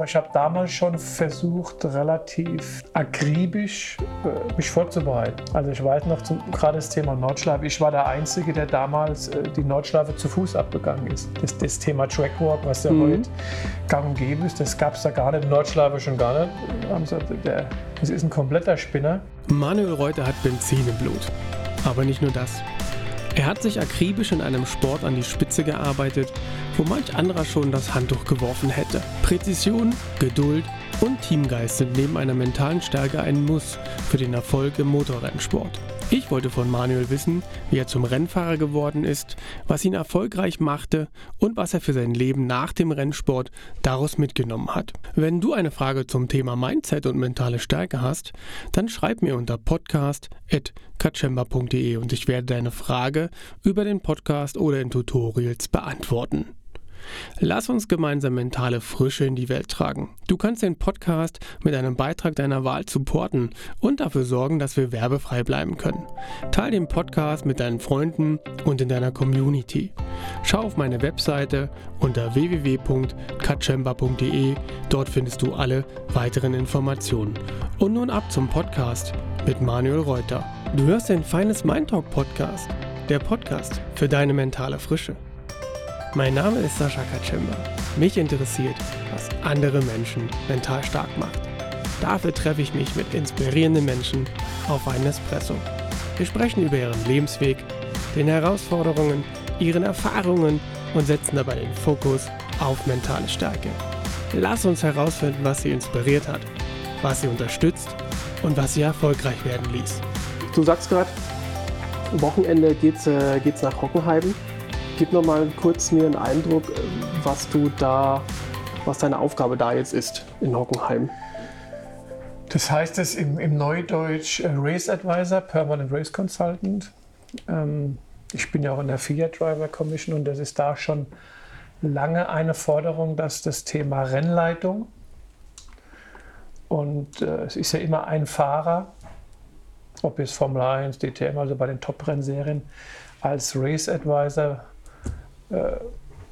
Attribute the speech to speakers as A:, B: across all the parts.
A: aber ich habe damals schon versucht, relativ akribisch äh, mich vorzubereiten. Also ich weiß noch, zum, gerade das Thema Nordschleife, ich war der Einzige, der damals äh, die Nordschleife zu Fuß abgegangen ist. Das, das Thema Trackwalk, was ja mhm. heute gang und gäbe ist, das gab es da gar nicht, Nordschleife schon gar nicht. Das ist ein kompletter Spinner.
B: Manuel Reuter hat Benzin im Blut. Aber nicht nur das. Er hat sich akribisch in einem Sport an die Spitze gearbeitet, wo manch anderer schon das Handtuch geworfen hätte. Präzision, Geduld und Teamgeist sind neben einer mentalen Stärke ein Muss für den Erfolg im Motorrennsport. Ich wollte von Manuel wissen, wie er zum Rennfahrer geworden ist, was ihn erfolgreich machte und was er für sein Leben nach dem Rennsport daraus mitgenommen hat. Wenn du eine Frage zum Thema Mindset und mentale Stärke hast, dann schreib mir unter podcast.kachemba.de und ich werde deine Frage über den Podcast oder in Tutorials beantworten. Lass uns gemeinsam mentale Frische in die Welt tragen. Du kannst den Podcast mit einem Beitrag deiner Wahl supporten und dafür sorgen, dass wir werbefrei bleiben können. Teil den Podcast mit deinen Freunden und in deiner Community. Schau auf meine Webseite unter www.katschemba.de. Dort findest du alle weiteren Informationen. Und nun ab zum Podcast mit Manuel Reuter. Du hörst den Feines Mind Talk Podcast, der Podcast für deine mentale Frische. Mein Name ist Sascha Kaczemba. Mich interessiert, was andere Menschen mental stark macht. Dafür treffe ich mich mit inspirierenden Menschen auf einen Espresso. Wir sprechen über ihren Lebensweg, den Herausforderungen, ihren Erfahrungen und setzen dabei den Fokus auf mentale Stärke. Lass uns herausfinden, was sie inspiriert hat, was sie unterstützt und was sie erfolgreich werden ließ.
C: Du sagst gerade, Wochenende geht's, äh, geht's nach Hockenheim. Gib noch mal kurz mir einen Eindruck, äh, was du da, was deine Aufgabe da jetzt ist in Hockenheim.
A: Das heißt es im, im Neudeutsch äh, Race Advisor, Permanent Race Consultant. Ähm, ich bin ja auch in der Fiat Driver Commission und das ist da schon lange eine Forderung, dass das Thema Rennleitung und äh, es ist ja immer ein Fahrer, ob es Formel 1, DTM, also bei den Top-Rennserien, als Race Advisor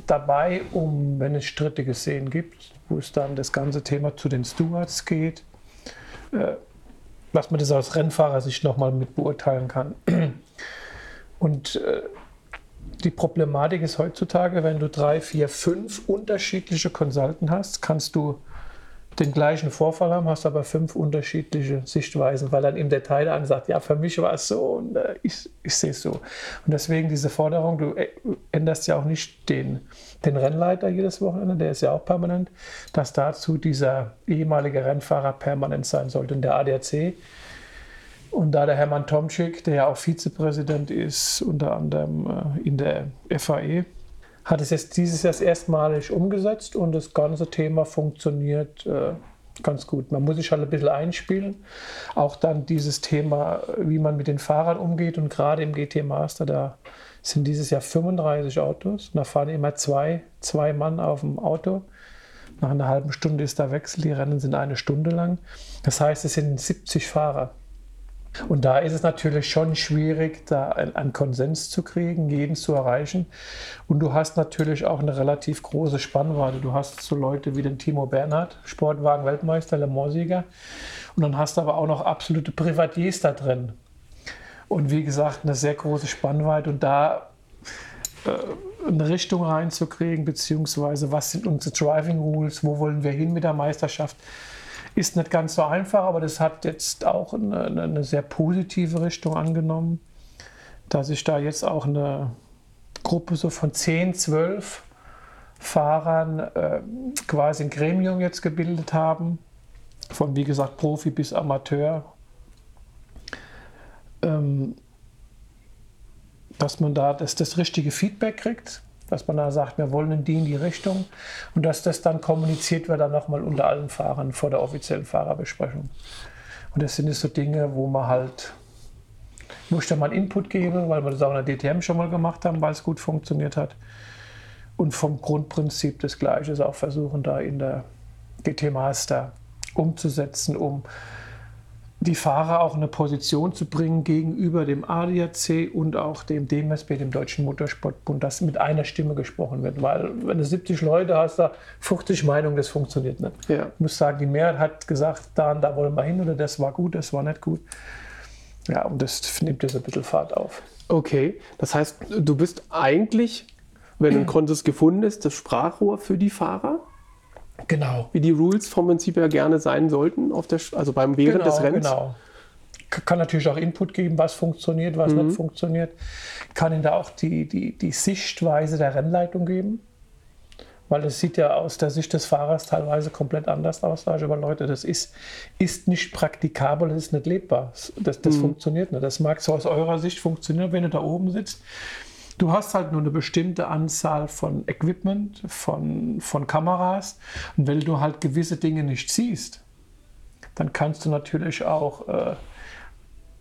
A: dabei, um, wenn es strittige Szenen gibt, wo es dann das ganze Thema zu den Stewards geht, äh, was man das aus Rennfahrersicht nochmal mit beurteilen kann. Und äh, die Problematik ist heutzutage, wenn du drei, vier, fünf unterschiedliche Consulten hast, kannst du den gleichen Vorfall haben, hast aber fünf unterschiedliche Sichtweisen, weil dann im Detail dann sagt, ja, für mich war es so und äh, ich, ich sehe es so. Und deswegen diese Forderung, du äh, änderst ja auch nicht den, den Rennleiter jedes Wochenende, der ist ja auch permanent, dass dazu dieser ehemalige Rennfahrer permanent sein sollte. Und der ADAC und da der Hermann Tomczyk, der ja auch Vizepräsident ist, unter anderem äh, in der FAE, hat es jetzt dieses Jahr erstmalig umgesetzt und das ganze Thema funktioniert äh, ganz gut. Man muss sich halt ein bisschen einspielen. Auch dann dieses Thema, wie man mit den Fahrern umgeht und gerade im GT Master, da sind dieses Jahr 35 Autos und da fahren immer zwei, zwei Mann auf dem Auto. Nach einer halben Stunde ist der Wechsel, die Rennen sind eine Stunde lang. Das heißt, es sind 70 Fahrer. Und da ist es natürlich schon schwierig, da einen Konsens zu kriegen, jeden zu erreichen. Und du hast natürlich auch eine relativ große Spannweite. Du hast so Leute wie den Timo Bernhard, Sportwagen-Weltmeister, Le Mans-Sieger. Und dann hast du aber auch noch absolute Privatiers da drin. Und wie gesagt, eine sehr große Spannweite. Und da äh, eine Richtung reinzukriegen, beziehungsweise was sind unsere Driving Rules, wo wollen wir hin mit der Meisterschaft, ist nicht ganz so einfach, aber das hat jetzt auch eine, eine sehr positive Richtung angenommen, dass sich da jetzt auch eine Gruppe so von 10, 12 Fahrern äh, quasi ein Gremium jetzt gebildet haben, von wie gesagt Profi bis Amateur, ähm, dass man da das, das richtige Feedback kriegt dass man da sagt, wir wollen in die in die Richtung und dass das dann kommuniziert wird dann nochmal unter allen Fahrern vor der offiziellen Fahrerbesprechung. Und das sind so Dinge, wo man halt, wo ich mal Input gebe, weil wir das auch in der DTM schon mal gemacht haben, weil es gut funktioniert hat. Und vom Grundprinzip das Gleiche ist auch versuchen, da in der GT Master umzusetzen, um die Fahrer auch in eine Position zu bringen gegenüber dem ADAC und auch dem DMSB, dem Deutschen Motorsportbund, dass mit einer Stimme gesprochen wird. Weil wenn du 70 Leute hast, da 50 Meinungen, das funktioniert nicht.
B: Ja.
A: Ich muss sagen, die Mehrheit hat gesagt, da und da wollen wir hin oder das war gut, das war nicht gut. Ja, und das nimmt jetzt ein bisschen Fahrt auf.
B: Okay, das heißt, du bist eigentlich, wenn ein Contest gefunden ist, das Sprachrohr für die Fahrer,
A: Genau.
B: wie die Rules vom Prinzip her gerne sein sollten, auf der, also beim während des Rennens.
A: Genau. Kann natürlich auch Input geben, was funktioniert, was
B: Mhm.
A: nicht funktioniert. Kann Ihnen da auch die, die, die Sichtweise der Rennleitung geben. Weil es sieht ja aus der Sicht des Fahrers teilweise komplett anders aus. Da ich, Aber Leute, das ist, ist nicht praktikabel, das ist nicht lebbar. Das,
B: Mhm.
A: das funktioniert nicht. Das mag so aus eurer Sicht funktionieren, wenn du da oben sitzt. Du hast halt nur eine bestimmte Anzahl von Equipment, von, von Kameras. Und wenn du halt gewisse Dinge nicht siehst, dann kannst du natürlich auch äh,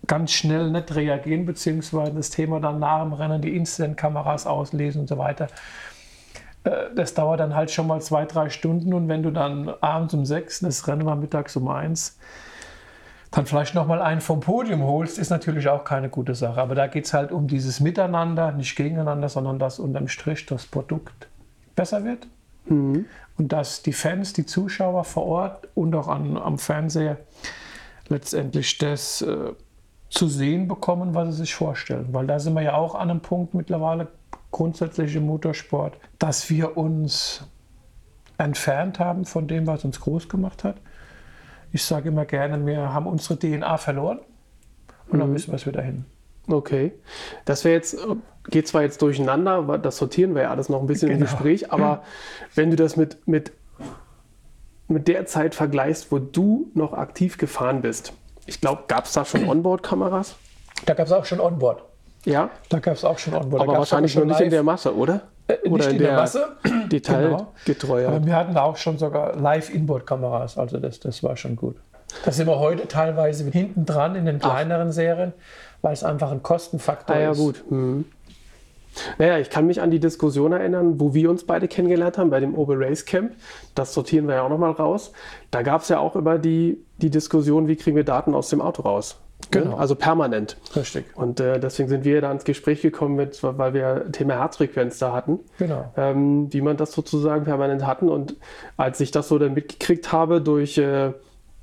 A: ganz schnell nicht reagieren, beziehungsweise das Thema dann nach dem Rennen, die Incident-Kameras auslesen und so weiter. Äh, Das dauert dann halt schon mal zwei, drei Stunden und wenn du dann abends um sechs, das Rennen war mittags um eins, dann vielleicht nochmal einen vom Podium holst, ist natürlich auch keine gute Sache. Aber da geht es halt um dieses Miteinander, nicht gegeneinander, sondern dass unterm Strich das Produkt besser wird. Und dass die Fans, die Zuschauer vor Ort und auch an, am Fernseher letztendlich das äh, zu sehen bekommen, was sie sich vorstellen. Weil da sind wir ja auch an einem Punkt mittlerweile grundsätzlich im Motorsport, dass wir uns entfernt haben von dem, was uns groß gemacht hat. Ich sage immer gerne, wir haben unsere DNA verloren und dann müssen wir es wieder hin.
B: Okay. Das wäre jetzt, geht zwar jetzt durcheinander, das sortieren wir ja alles noch ein bisschen im
A: Genau.
B: Gespräch, aber wenn du das mit, mit, mit der Zeit vergleichst, wo du noch aktiv gefahren bist, ich glaube, gab es da schon Onboard-Kameras?
A: Da gab es auch schon Onboard.
B: Ja,
A: Da gab es auch schon Onboard.
B: Aber wahrscheinlich noch nicht in der
A: live-
B: Masse, oder?
A: Äh,
B: oder
A: nicht in der, Masse.
B: Detailgetreuer.
A: Aber wir hatten da auch schon sogar Live-Inboard-Kameras, also das, das war schon gut. Da sind wir heute teilweise hinten dran in den kleineren Serien, weil es einfach ein Kostenfaktor
B: Ah ja,
A: ist.
B: gut. Mhm. Naja, ich kann mich an die Diskussion erinnern, wo wir uns beide kennengelernt haben, bei dem Ober Race Camp. Das sortieren wir ja auch nochmal raus. Da gab es ja auch immer die, die Diskussion, wie kriegen wir Daten aus dem Auto raus. Ne?
A: Genau.
B: Also permanent.
A: Richtig,
B: Und äh, deswegen sind wir da ins Gespräch gekommen, mit, weil wir Thema Herzfrequenz da hatten,
A: genau.
B: ähm, wie man das sozusagen permanent hatten. Und als ich das so dann mitgekriegt habe durch, äh,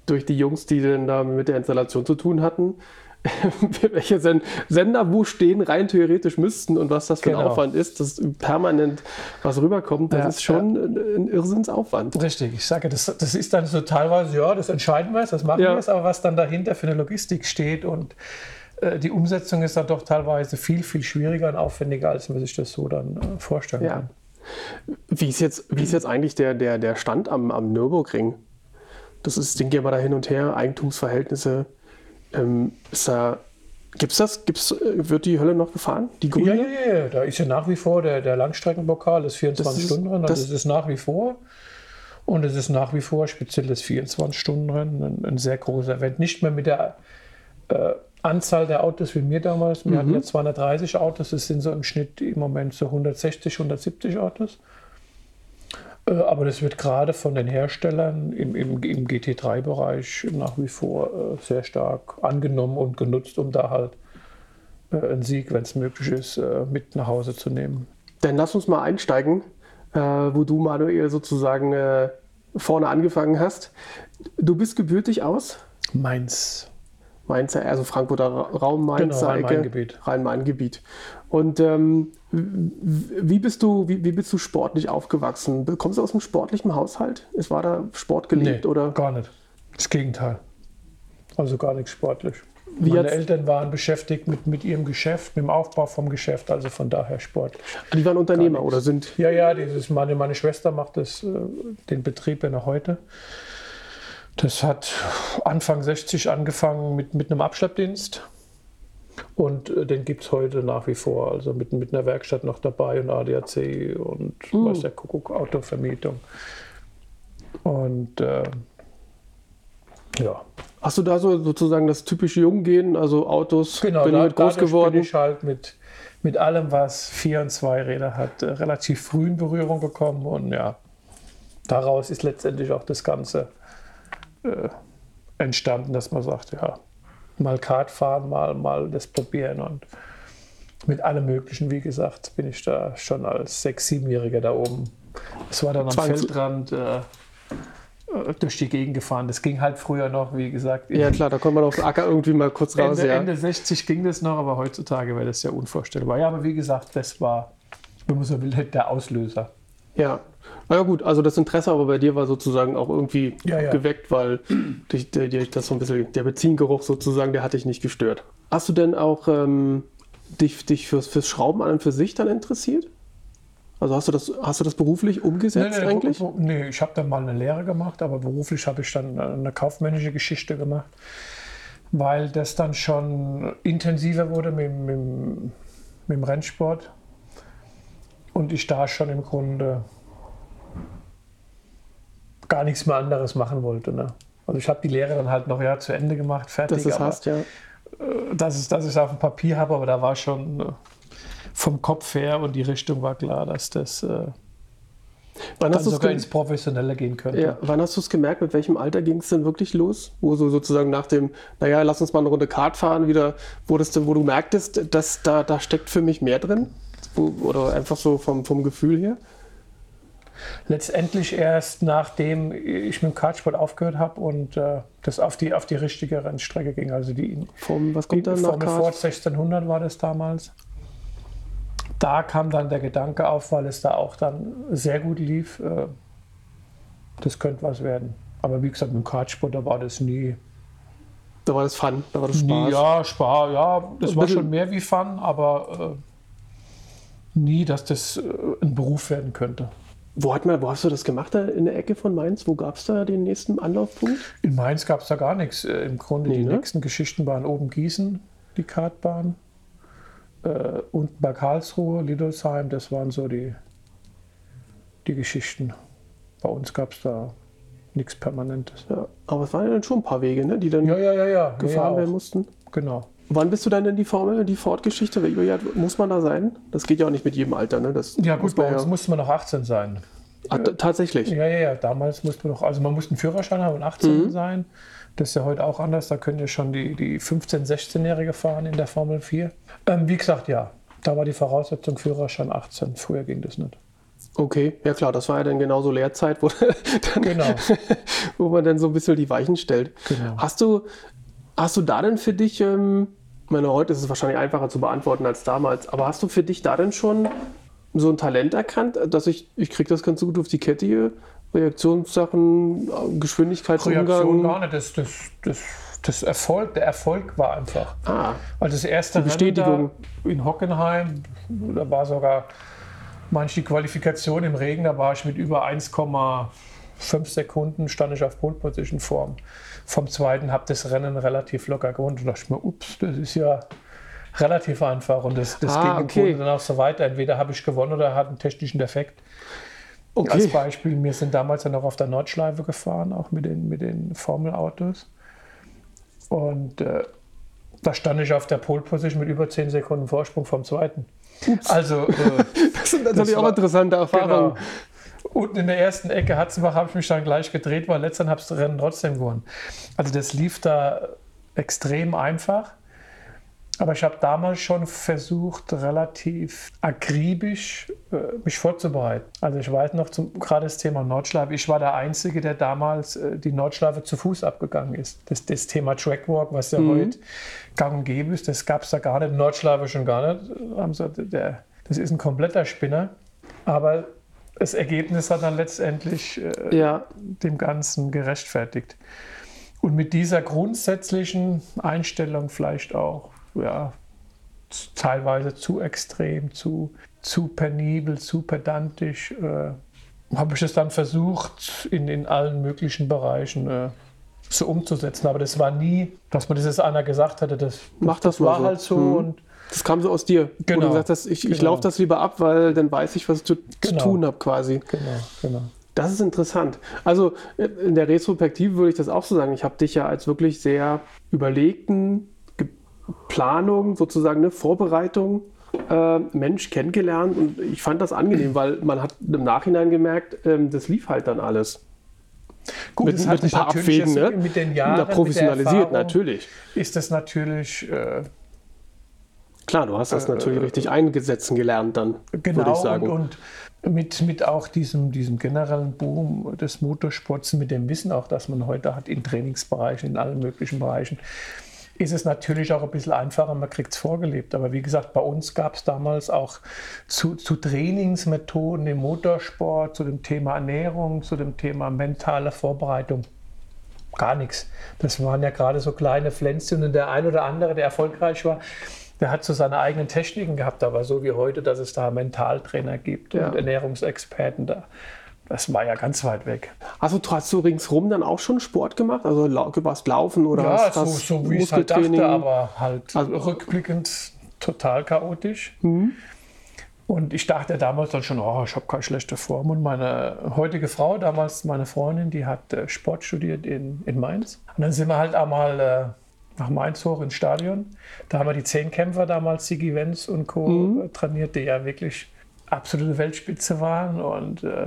B: durch die Jungs, die dann da mit der Installation zu tun hatten, welche Sen Sender wo stehen, rein theoretisch müssten und was das für ein
A: Genau.
B: Aufwand ist, dass permanent was rüberkommt, das
A: Ja,
B: ist schon ein, ein Irrsinnsaufwand.
A: Richtig, ich sage, das, das ist dann so teilweise, ja, das entscheiden wir jetzt, das machen
B: Ja.
A: wir jetzt, aber was dann dahinter für eine Logistik steht und äh, die Umsetzung ist dann doch teilweise viel, viel schwieriger und aufwendiger, als man sich das so dann äh, vorstellen
B: Ja.
A: kann.
B: Wie ist jetzt, wie ist jetzt eigentlich der, der, der Stand am, am Nürburgring? Das ist, den gehen wir da hin und her, Eigentumsverhältnisse. Ähm, ist da, gibt's das? Gibt's, äh, wird die Hölle noch gefahren? Die
A: Ja,
B: grüne?
A: ja, ja, da ist ja nach wie vor der, der Langstreckenpokal, das 24-Stunden-Rennen,
B: das-
A: das, das ist nach wie vor. Und es ist nach wie vor speziell das 24-Stunden-Rennen ein, ein sehr großes Event. Nicht mehr mit der äh, Anzahl der Autos wie wir damals. Wir hatten ja 230 Autos, das sind so im Schnitt im Moment so 160, 170 Autos. Äh, aber das wird gerade von den Herstellern im, im, im GT3-Bereich nach wie vor äh, sehr stark angenommen und genutzt, um da halt äh, einen Sieg, wenn es möglich ist, mit nach Hause zu nehmen.
B: Dann lass uns mal einsteigen, wo du, Manuel, sozusagen vorne angefangen hast. Du bist gebürtig aus
A: Mainz.
B: Mainzer, also Frankfurter Ra- Raum, Mainzer
A: Genau. Rhein-Main-Gebiet.
B: Rhein-Main-Gebiet. Und ähm, wie, bist du, wie, wie bist du sportlich aufgewachsen? Kommst du aus einem sportlichen Haushalt? Es war da Sport gelebt oder?
A: gar nicht. Das Gegenteil. Also gar nichts sportlich.
B: Wie
A: Meine Eltern waren beschäftigt mit, mit ihrem Geschäft, mit dem Aufbau vom Geschäft, also von daher sportlich.
B: Die waren Unternehmer oder sind?
A: Ja, ja, dieses, meine, meine Schwester macht das, äh, den Betrieb ja noch heute. Das hat Anfang 60 angefangen mit, mit einem Abschleppdienst. Und äh, den gibt es heute nach wie vor. Also mit, mit einer Werkstatt noch dabei und ADAC und was der Kuckuck, Autovermietung. Und äh, ja,
B: Hast du da so sozusagen das typische Junggehen, also Autos,
A: genau,
B: bin
A: da,
B: mit groß geworden?
A: bin ich halt mit, mit allem, was vier und zwei Räder hat, äh, relativ früh in Berührung gekommen. Und ja, daraus ist letztendlich auch das Ganze äh, entstanden, dass man sagt, ja, mal Kart fahren, mal, mal das probieren und mit allem Möglichen, wie gesagt, bin ich da schon als sechs, siebenjähriger da oben. Es war dann am
B: Zwangs-
A: Feldrand äh, äh, durch die Gegend gefahren. Das ging halt früher noch, wie gesagt.
B: Ja, klar, da kommt man auf den Acker irgendwie mal kurz raus.
A: Ende,
B: ja.
A: Ende 60 ging das noch, aber heutzutage wäre das ja unvorstellbar. Ja, aber wie gesagt, das war, wenn man so will, der Auslöser.
B: Ja. Na ja, gut, also das Interesse aber bei dir war sozusagen auch irgendwie
A: Ja, ja.
B: geweckt, weil dich, der, der, das so ein bisschen, der Benzingeruch sozusagen, der hat dich nicht gestört. Hast du denn auch ähm, dich, dich fürs, fürs Schrauben an und für sich dann interessiert? Also hast du das, hast du das beruflich umgesetzt eigentlich?
A: wo- nee, ich habe dann mal eine Lehre gemacht, aber beruflich habe ich dann eine kaufmännische Geschichte gemacht, weil das dann schon intensiver wurde mit, mit, mit dem Rennsport und ich da schon im Grunde gar nichts mehr anderes machen wollte. Ne? Also ich habe die Lehre dann halt noch ja zu Ende gemacht, fertig.
B: Es
A: aber-
B: hast, ja.
A: dass, es, dass ich es auf dem Papier habe, aber da war schon äh, vom Kopf her und die Richtung war klar, dass das äh,
B: Wann
A: dann sogar ins Professionelle gehen könnte.
B: ja, wann hast du es gemerkt? Mit welchem Alter ging es denn wirklich los? Wo so sozusagen nach dem, naja, lass uns mal eine Runde Kart fahren, wieder, wo, das, wo du merktest, dass da, da steckt für mich mehr drin? Oder einfach so vom, vom Gefühl her?
A: Letztendlich erst nachdem ich mit dem Kartsport aufgehört habe und äh, das auf die, auf die richtige Rennstrecke ging. Also die,
B: Vom, was
A: die
B: kommt dann nach
A: Formel Ford
B: Kart?
A: 1600 war das damals. Da kam dann der Gedanke auf, weil es da auch dann sehr gut lief, äh, das könnte was werden. Aber wie gesagt, mit dem Kartsport, da war das nie,
B: Da war das Fun, da war das
A: Nie,
B: Spaß.
A: ja, Spaß, ja, das war schon mehr wie Fun, aber äh, nie, dass das äh, ein Beruf werden könnte.
B: Wo, hat man, wo hast du das gemacht, da in der Ecke von Mainz? Wo gab es da den nächsten Anlaufpunkt?
A: In Mainz gab es da gar nichts. Äh, Im Grunde
B: Nee,
A: die
B: ne?
A: nächsten Geschichten waren oben Gießen, die Kartbahn, äh, unten bei Karlsruhe, Lidolsheim, das waren so die, die Geschichten. Bei uns gab es da nichts Permanentes.
B: Ja, aber es waren ja dann schon ein paar Wege, ne, die dann
A: Ja, ja, ja, ja.
B: gefahren
A: ja,
B: werden mussten.
A: Genau.
B: Wann bist du dann in die Formel, die Ford-Geschichte? Muss man da sein? Das geht ja auch nicht mit jedem Alter, ne? Das
A: Ja, gut, bei uns musste man noch 18 sein.
B: T- tatsächlich.
A: Ja, ja, ja. Damals musste man noch, also man musste einen Führerschein haben und 18 sein. Das ist ja heute auch anders. Da können ja schon die, die 15-, 16-Jährige fahren in der Formel 4. Ähm, wie gesagt, ja. Da war die Voraussetzung Führerschein 18. Früher ging das nicht.
B: Okay, ja klar, das war ja dann genauso Lehrzeit, wo, dann,
A: Genau.
B: wo man dann so ein bisschen die Weichen stellt.
A: Genau.
B: Hast du, hast du da denn für dich, ähm, ich meine, heute ist es wahrscheinlich einfacher zu beantworten als damals, aber hast du für dich da denn schon so ein Talent erkannt, dass ich, ich kriege das ganz gut auf die Kette hier, Reaktionssachen, Geschwindigkeitsumgang?
A: Reaktion gar nicht. Das, das, das, das Erfolg, der Erfolg war einfach.
B: Ah,
A: Also das erste
B: Die Bestätigung.
A: In Hockenheim, da war sogar manche die Qualifikation im Regen, da war ich mit über 1,5 Sekunden stand ich auf Pole Position Form. Vom zweiten habe das Rennen relativ locker gewonnen. Und dachte ich mir, ups, das ist ja relativ einfach. Und das, das
B: Ah,
A: ging
B: okay.
A: Dann auch so weiter. Entweder habe ich gewonnen oder hatte einen technischen Defekt. Als
B: okay.
A: Beispiel, wir sind damals ja noch auf der Nordschleife gefahren, auch mit den, mit den Formelautos. Und äh, da stand ich auf der Pole Position mit über 10 Sekunden Vorsprung vom zweiten. Also, äh,
B: Das sind natürlich
A: das
B: auch
A: war-
B: interessante Erfahrungen.
A: genau. Unten in der ersten Ecke Hatzenbach habe ich mich dann gleich gedreht, weil letztendlich habe ich das Rennen trotzdem gewonnen. Also das lief da extrem einfach. Aber ich habe damals schon versucht, relativ akribisch äh, mich vorzubereiten. Also ich weiß noch, zum, gerade das Thema Nordschleife, ich war der Einzige, der damals äh, die Nordschleife zu Fuß abgegangen ist. Das, das Thema Trackwalk, was ja heute gang und gäbe ist, das gab es da gar nicht. Nordschleife schon gar nicht. Haben sie, der, das ist ein kompletter Spinner. Aber das Ergebnis hat dann letztendlich äh,
B: Ja,
A: dem Ganzen gerechtfertigt. Und mit dieser grundsätzlichen Einstellung vielleicht auch, ja, teilweise zu extrem, zu, zu penibel, zu pedantisch, äh, habe ich es dann versucht, in, in allen möglichen Bereichen äh, so umzusetzen. Aber das war nie, dass man dieses einer gesagt hatte, das,
B: Mach das mal
A: war
B: so.
A: halt so.
B: Mhm.
A: Und
B: das kam so aus dir. Wo
A: Genau.
B: du gesagt hast, ich, ich
A: Genau.
B: laufe das lieber ab, weil dann weiß ich, was ich zu,
A: Genau.
B: zu tun habe quasi.
A: genau, genau.
B: Das ist interessant. Also äh, in der Retrospektive würde ich das auch so sagen. Ich habe dich ja als wirklich sehr überlegten Ge- Planung, sozusagen eine Vorbereitung äh, Mensch kennengelernt und ich fand das angenehm, weil man hat im Nachhinein gemerkt, ähm, das lief halt dann alles.
A: Gut,
B: mit,
A: das
B: mit ein paar Abwägen, ne?
A: mit den Jahren,
B: Na,
A: mit
B: professionalisiert,
A: Erfahrung,
B: natürlich.
A: ist das natürlich äh,
B: Klar, du hast das
A: Äh,
B: natürlich richtig eingesetzen gelernt dann, würde
A: genau
B: ich sagen.
A: und, und mit, mit auch diesem, diesem generellen Boom des Motorsports, mit dem Wissen auch, das man heute hat in Trainingsbereichen, in allen möglichen Bereichen, ist es natürlich auch ein bisschen einfacher, man kriegt es vorgelebt. Aber wie gesagt, bei uns gab es damals auch zu, zu Trainingsmethoden im Motorsport, zu dem Thema Ernährung, zu dem Thema mentale Vorbereitung gar nichts. Das waren ja gerade so kleine Pflänzchen und der ein oder andere, der erfolgreich war, der hat so seine eigenen Techniken gehabt, aber so wie heute, dass es da Mentaltrainer gibt
B: Ja.
A: und Ernährungsexperten da. Das war ja ganz weit weg.
B: Also hast du ringsrum dann auch schon Sport gemacht? Also warst laufen oder
A: ja,
B: hast,
A: so, so wie ich es halt dachte, aber halt
B: Also-
A: rückblickend total chaotisch.
B: Mhm.
A: Und ich dachte damals dann schon, oh, ich habe keine schlechte Form. Und meine heutige Frau, damals meine Freundin, die hat äh, Sport studiert in, in Mainz. Und dann sind wir halt einmal äh, nach Mainz hoch ins Stadion. Da haben wir die Zehnkämpfer damals, Sigi Wenz und Co.
B: Mhm.
A: trainiert, die ja wirklich absolute Weltspitze waren. Und äh,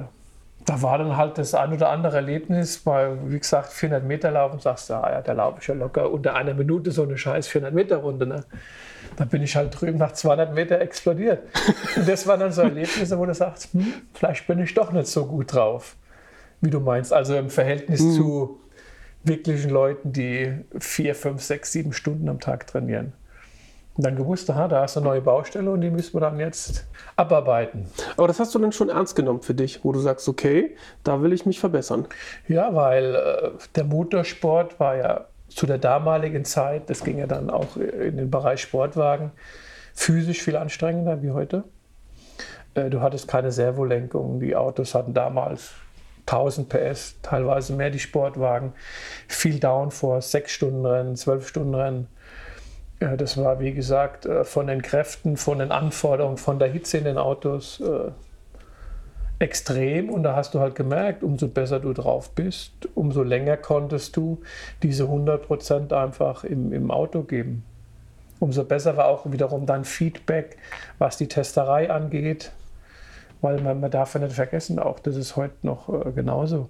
A: da war dann halt das ein oder andere Erlebnis, weil, wie gesagt, 400 Meter laufen, sagst du, ah ja, da laufe ich ja locker unter einer Minute so eine scheiß 400 Meter Runde. Ne? Da bin ich halt drüben nach 200 Meter explodiert. Und das waren dann so Erlebnisse, wo du sagst, hm, vielleicht bin ich doch nicht so gut drauf, wie du meinst. Also im Verhältnis zu wirklichen Leuten, die vier, fünf, sechs, sieben Stunden am Tag trainieren. Und dann gewusst, aha, da ist eine neue Baustelle und die müssen wir dann jetzt abarbeiten.
B: Aber das hast du dann schon ernst genommen für dich, wo du sagst, okay, da will ich mich verbessern.
A: Ja, weil äh, der Motorsport war ja zu der damaligen Zeit, das ging ja dann auch in den Bereich Sportwagen, physisch viel anstrengender wie heute. Äh, du hattest keine Servolenkung, die Autos hatten damals 1000 PS, teilweise mehr die Sportwagen, viel Downforce, 6 Stunden Rennen, 12 Stunden Rennen. Das war, wie gesagt, äh, von den Kräften, von den Anforderungen, von der Hitze in den Autos äh, extrem. Und da hast du halt gemerkt, umso besser du drauf bist, umso länger konntest du diese 100% einfach im, im Auto geben. Umso besser war auch wiederum dein Feedback, was die Testerei angeht. Weil man, man darf ja nicht vergessen, auch das ist heute noch äh, genauso.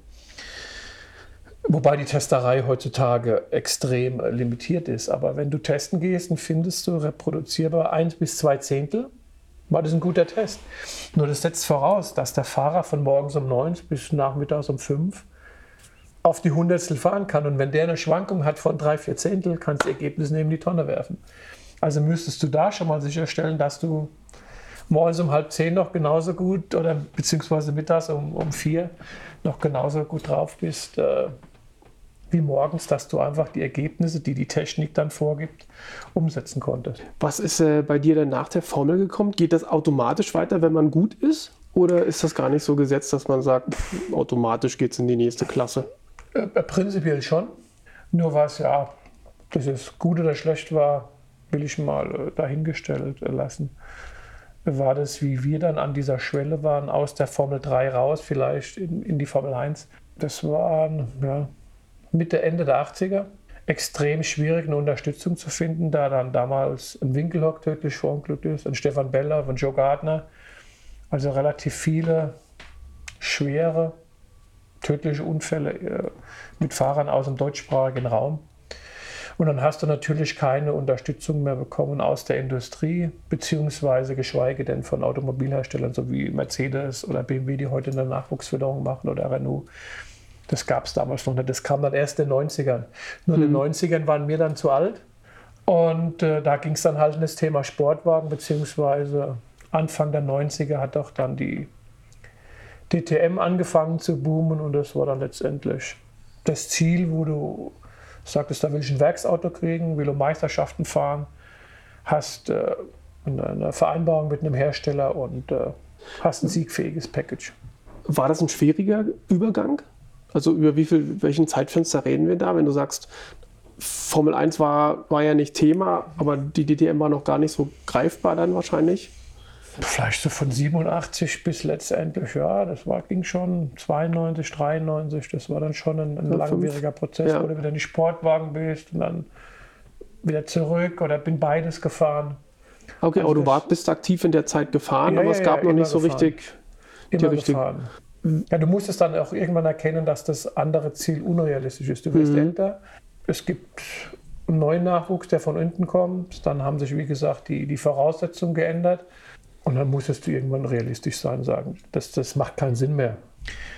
A: Wobei die Testerei heutzutage extrem limitiert ist. Aber wenn du testen gehst, dann findest du reproduzierbar 1 bis 2 Zehntel. War das ein guter Test. Nur das setzt voraus, dass der Fahrer von morgens um 9 bis nachmittags um 5 auf die Hundertstel fahren kann. Und wenn der eine Schwankung hat von 3, 4 Zehntel, kannst du das Ergebnis neben die Tonne werfen. Also müsstest du da schon mal sicherstellen, dass du morgens um halb zehn noch genauso gut oder beziehungsweise mittags um, um vier noch genauso gut drauf bist äh, wie morgens, dass du einfach die Ergebnisse, die die Technik dann vorgibt, umsetzen konntest.
B: Was ist äh, bei dir dann nach der Formel gekommen? Geht das automatisch weiter, wenn man gut ist? Oder ist das gar nicht so gesetzt, dass man sagt, pff, automatisch geht es in die nächste Klasse?
A: Äh, äh, prinzipiell schon. Nur was ja, dass es gut oder schlecht war, will ich mal äh, dahingestellt äh, lassen. War das, wie wir dann an dieser Schwelle waren, aus der Formel 3 raus, vielleicht in, in die Formel 1. Das war ja, Mitte, Ende der 80er. Extrem schwierig, eine Unterstützung zu finden, da dann damals ein Winkelhock tödlich verunglückt ist, ein Stefan Beller, ein Joe Gardner. Also relativ viele schwere, tödliche Unfälle äh, mit Fahrern aus dem deutschsprachigen Raum. Und dann hast du natürlich keine Unterstützung mehr bekommen aus der Industrie, beziehungsweise geschweige denn von Automobilherstellern, so wie Mercedes oder BMW, die heute eine Nachwuchsförderung machen oder Renault. Das gab es damals noch nicht. Das kam dann erst in den 90ern. Nur in den 90ern waren wir dann zu alt. Und äh, da ging es dann halt in das Thema Sportwagen, beziehungsweise Anfang der 90er hat auch dann die DTM angefangen zu boomen und das war dann letztendlich das Ziel, wo du sagtest, da will ich ein Werksauto kriegen, will um Meisterschaften fahren, hast äh, eine, Vereinbarung mit einem Hersteller und äh, hast ein siegfähiges Package.
B: War das ein schwieriger Übergang? Also über wie viel, welchen Zeitfenster reden wir da, wenn du sagst, Formel 1 war, war ja nicht Thema, aber die DTM war noch gar nicht so greifbar dann wahrscheinlich?
A: Vielleicht so von 87 bis letztendlich, ja, das war, ging schon 92, 93, das war dann schon ein, ein langwieriger. Prozess,
B: Ja.
A: wo du wieder in die Sportwagen bist und dann wieder zurück oder bin beides gefahren.
B: Okay,
A: Also
B: aber du warst, bist aktiv in der Zeit gefahren,
A: Ja,
B: aber es gab
A: ja,
B: noch nicht so
A: gefahren.
B: richtig.
A: Immer
B: richtige-
A: gefahren. Ja, du musstest dann auch irgendwann erkennen, dass das andere Ziel unrealistisch ist. Du wirst
B: Mhm.
A: älter, es gibt einen neuen Nachwuchs, der von unten kommt. Dann haben sich, wie gesagt, die, die Voraussetzungen geändert. Und dann musstest du irgendwann realistisch sein sagen, das, das macht keinen Sinn mehr.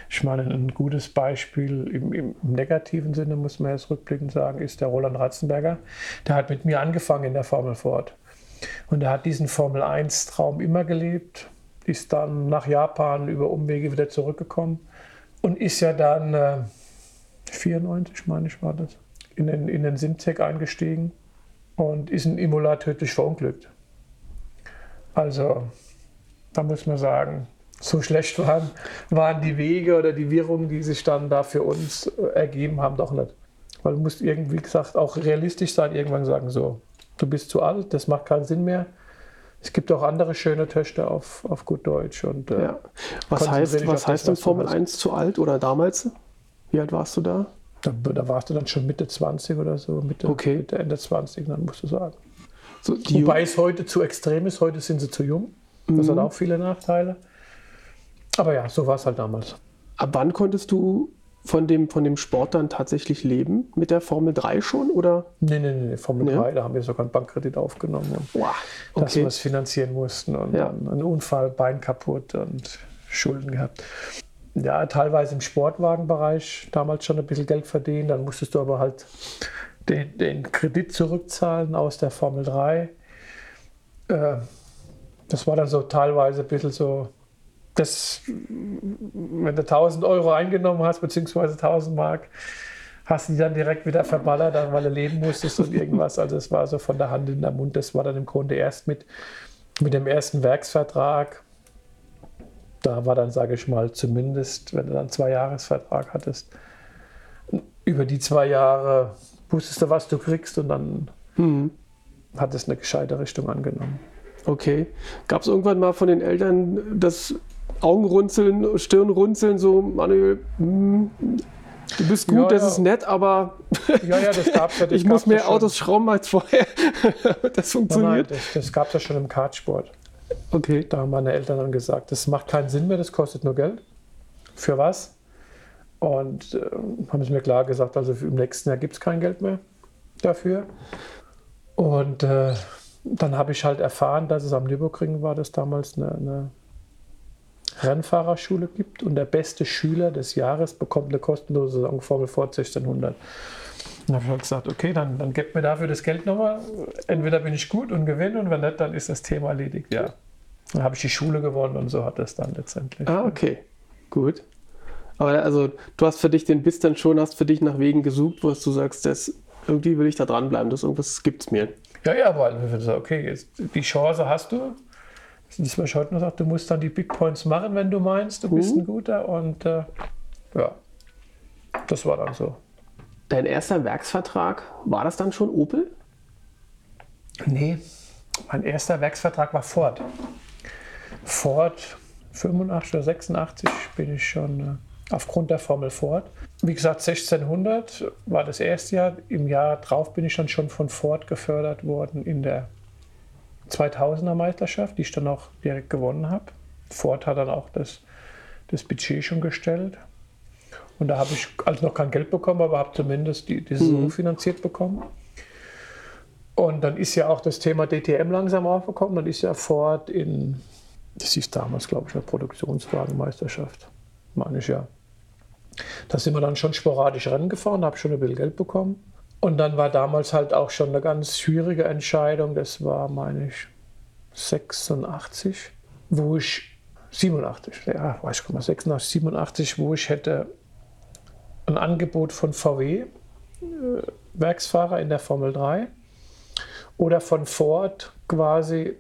A: Ich meine, ein gutes Beispiel im, im negativen Sinne, muss man jetzt rückblickend sagen, ist der Roland Ratzenberger. Der hat mit mir angefangen in der Formel Ford. Und er hat diesen Formel 1-Traum immer gelebt, ist dann nach Japan über Umwege wieder zurückgekommen und ist ja dann äh, 94, meine ich, war das, in den, in den Simtech eingestiegen und ist in Imola tödlich verunglückt. Also, da muss man sagen, so schlecht waren, waren die Wege oder die Wirrungen, die sich dann da für uns äh, ergeben haben, doch nicht. Weil du musst irgendwie, wie gesagt, auch realistisch sein, irgendwann sagen, so, du bist zu alt, das macht keinen Sinn mehr. Es gibt auch andere schöne Töchter auf, auf gut Deutsch. Und, äh,
B: Ja. Was heißt, was heißt
A: das,
B: denn
A: was
B: Formel
A: hast.
B: 1 zu alt oder damals? Wie alt warst du da?
A: da, da warst du dann schon Mitte 20 oder so, Mitte,
B: Okay.
A: Mitte Ende 20, dann musst du sagen.
B: So,
A: Wobei es heute zu extrem ist, heute sind sie zu jung. Das
B: Mhm.
A: hat auch viele Nachteile. Aber ja, so war es halt damals.
B: ab wann konntest du von dem, von dem Sport dann tatsächlich leben? Mit der Formel 3 schon? Oder?
A: Nee, nee, nee, Formel
B: Nee.
A: 3, da haben wir sogar einen Bankkredit aufgenommen, und
B: Wow.
A: dass
B: Okay.
A: wir es finanzieren mussten und
B: Ja.
A: dann einen Unfall, Bein kaputt und Schulden gehabt. Ja, teilweise im Sportwagenbereich damals schon ein bisschen Geld verdienen, dann musstest du aber halt den, den Kredit zurückzahlen aus der Formel 3. Äh, das war dann so teilweise ein bisschen so, das, wenn du 1000 Euro eingenommen hast, beziehungsweise 1000 Mark, hast du die dann direkt wieder verballert, weil du leben musstest und irgendwas. Also es war so von der Hand in der Mund. Das war dann im Grunde erst mit, mit dem ersten Werksvertrag. Da war dann, sage ich mal, zumindest, wenn du dann zwei Jahresvertrag hattest, über die zwei Jahre wusstest du, was du kriegst und dann
B: Hm.
A: hat es eine gescheite Richtung angenommen.
B: Okay. Gab es irgendwann mal von den Eltern das Augenrunzeln, Stirnrunzeln, so, Manuel, hm, du bist gut,
A: Ja,
B: das
A: ja.
B: ist nett, aber
A: Ja, ja, das gab es ja. das
B: ich muss
A: gab's
B: mehr
A: schon.
B: Autos schrauben als vorher. das
A: Nein, nein,
B: funktioniert.
A: das, das gab es ja schon im Kartsport.
B: Okay.
A: Da haben meine Eltern dann gesagt, das macht keinen Sinn mehr, das kostet nur Geld. Für was? Und äh, haben sie mir klar gesagt, also im nächsten Jahr gibt es kein Geld mehr dafür. Und äh, dann habe ich halt erfahren, dass es am Nürburgring war, dass damals eine, eine Rennfahrerschule gibt und der beste Schüler des Jahres bekommt eine kostenlose Saison Formel Ford 1600. Dann habe ich halt gesagt, okay, dann, dann gebt mir dafür das Geld nochmal. Entweder bin ich gut und gewinne und wenn nicht, dann ist das Thema erledigt. Ja. Dann habe ich die Schule gewonnen und so hat es dann letztendlich.
B: Ah, okay. Gut. Aber also, du hast für dich den Biss dann schon, hast für dich nach Wegen gesucht, wo du sagst, das, irgendwie will ich da dranbleiben, das irgendwas gibt es mir.
A: Ja, ja, sagen, okay, jetzt, die Chance hast du. Das ist, was ich heute noch sage, du musst dann die Big Points machen, wenn du meinst, du bist
B: Mhm.
A: ein guter. Und äh, ja, das war dann so.
B: Dein erster Werksvertrag, war das dann schon Opel?
A: Nee, mein erster Werksvertrag war Ford. Ford 85 oder 86 bin ich schon äh, aufgrund der Formel Ford. Wie gesagt, 1600 war das erste Jahr. Im Jahr drauf bin ich dann schon von Ford gefördert worden in der 2000er Meisterschaft, die ich dann auch direkt gewonnen habe. Ford hat dann auch das, das Budget schon gestellt. Und da habe ich also noch kein Geld bekommen, aber habe zumindest die, die Saison finanziert bekommen. Und dann ist ja auch das Thema DTM langsam aufgekommen. Dann ist ja Ford in, das hieß damals, glaube ich, eine Produktionswagenmeisterschaft, meine ich ja. Da sind wir dann schon sporadisch Rennen gefahren, habe schon ein bisschen Geld bekommen. Und dann war damals halt auch schon eine ganz schwierige Entscheidung. Das war, meine ich, 86, wo ich 87, ja, weiß ich nicht, 86, 87, wo ich hätte ein Angebot von VW, äh, Werksfahrer in der Formel 3, oder von Ford quasi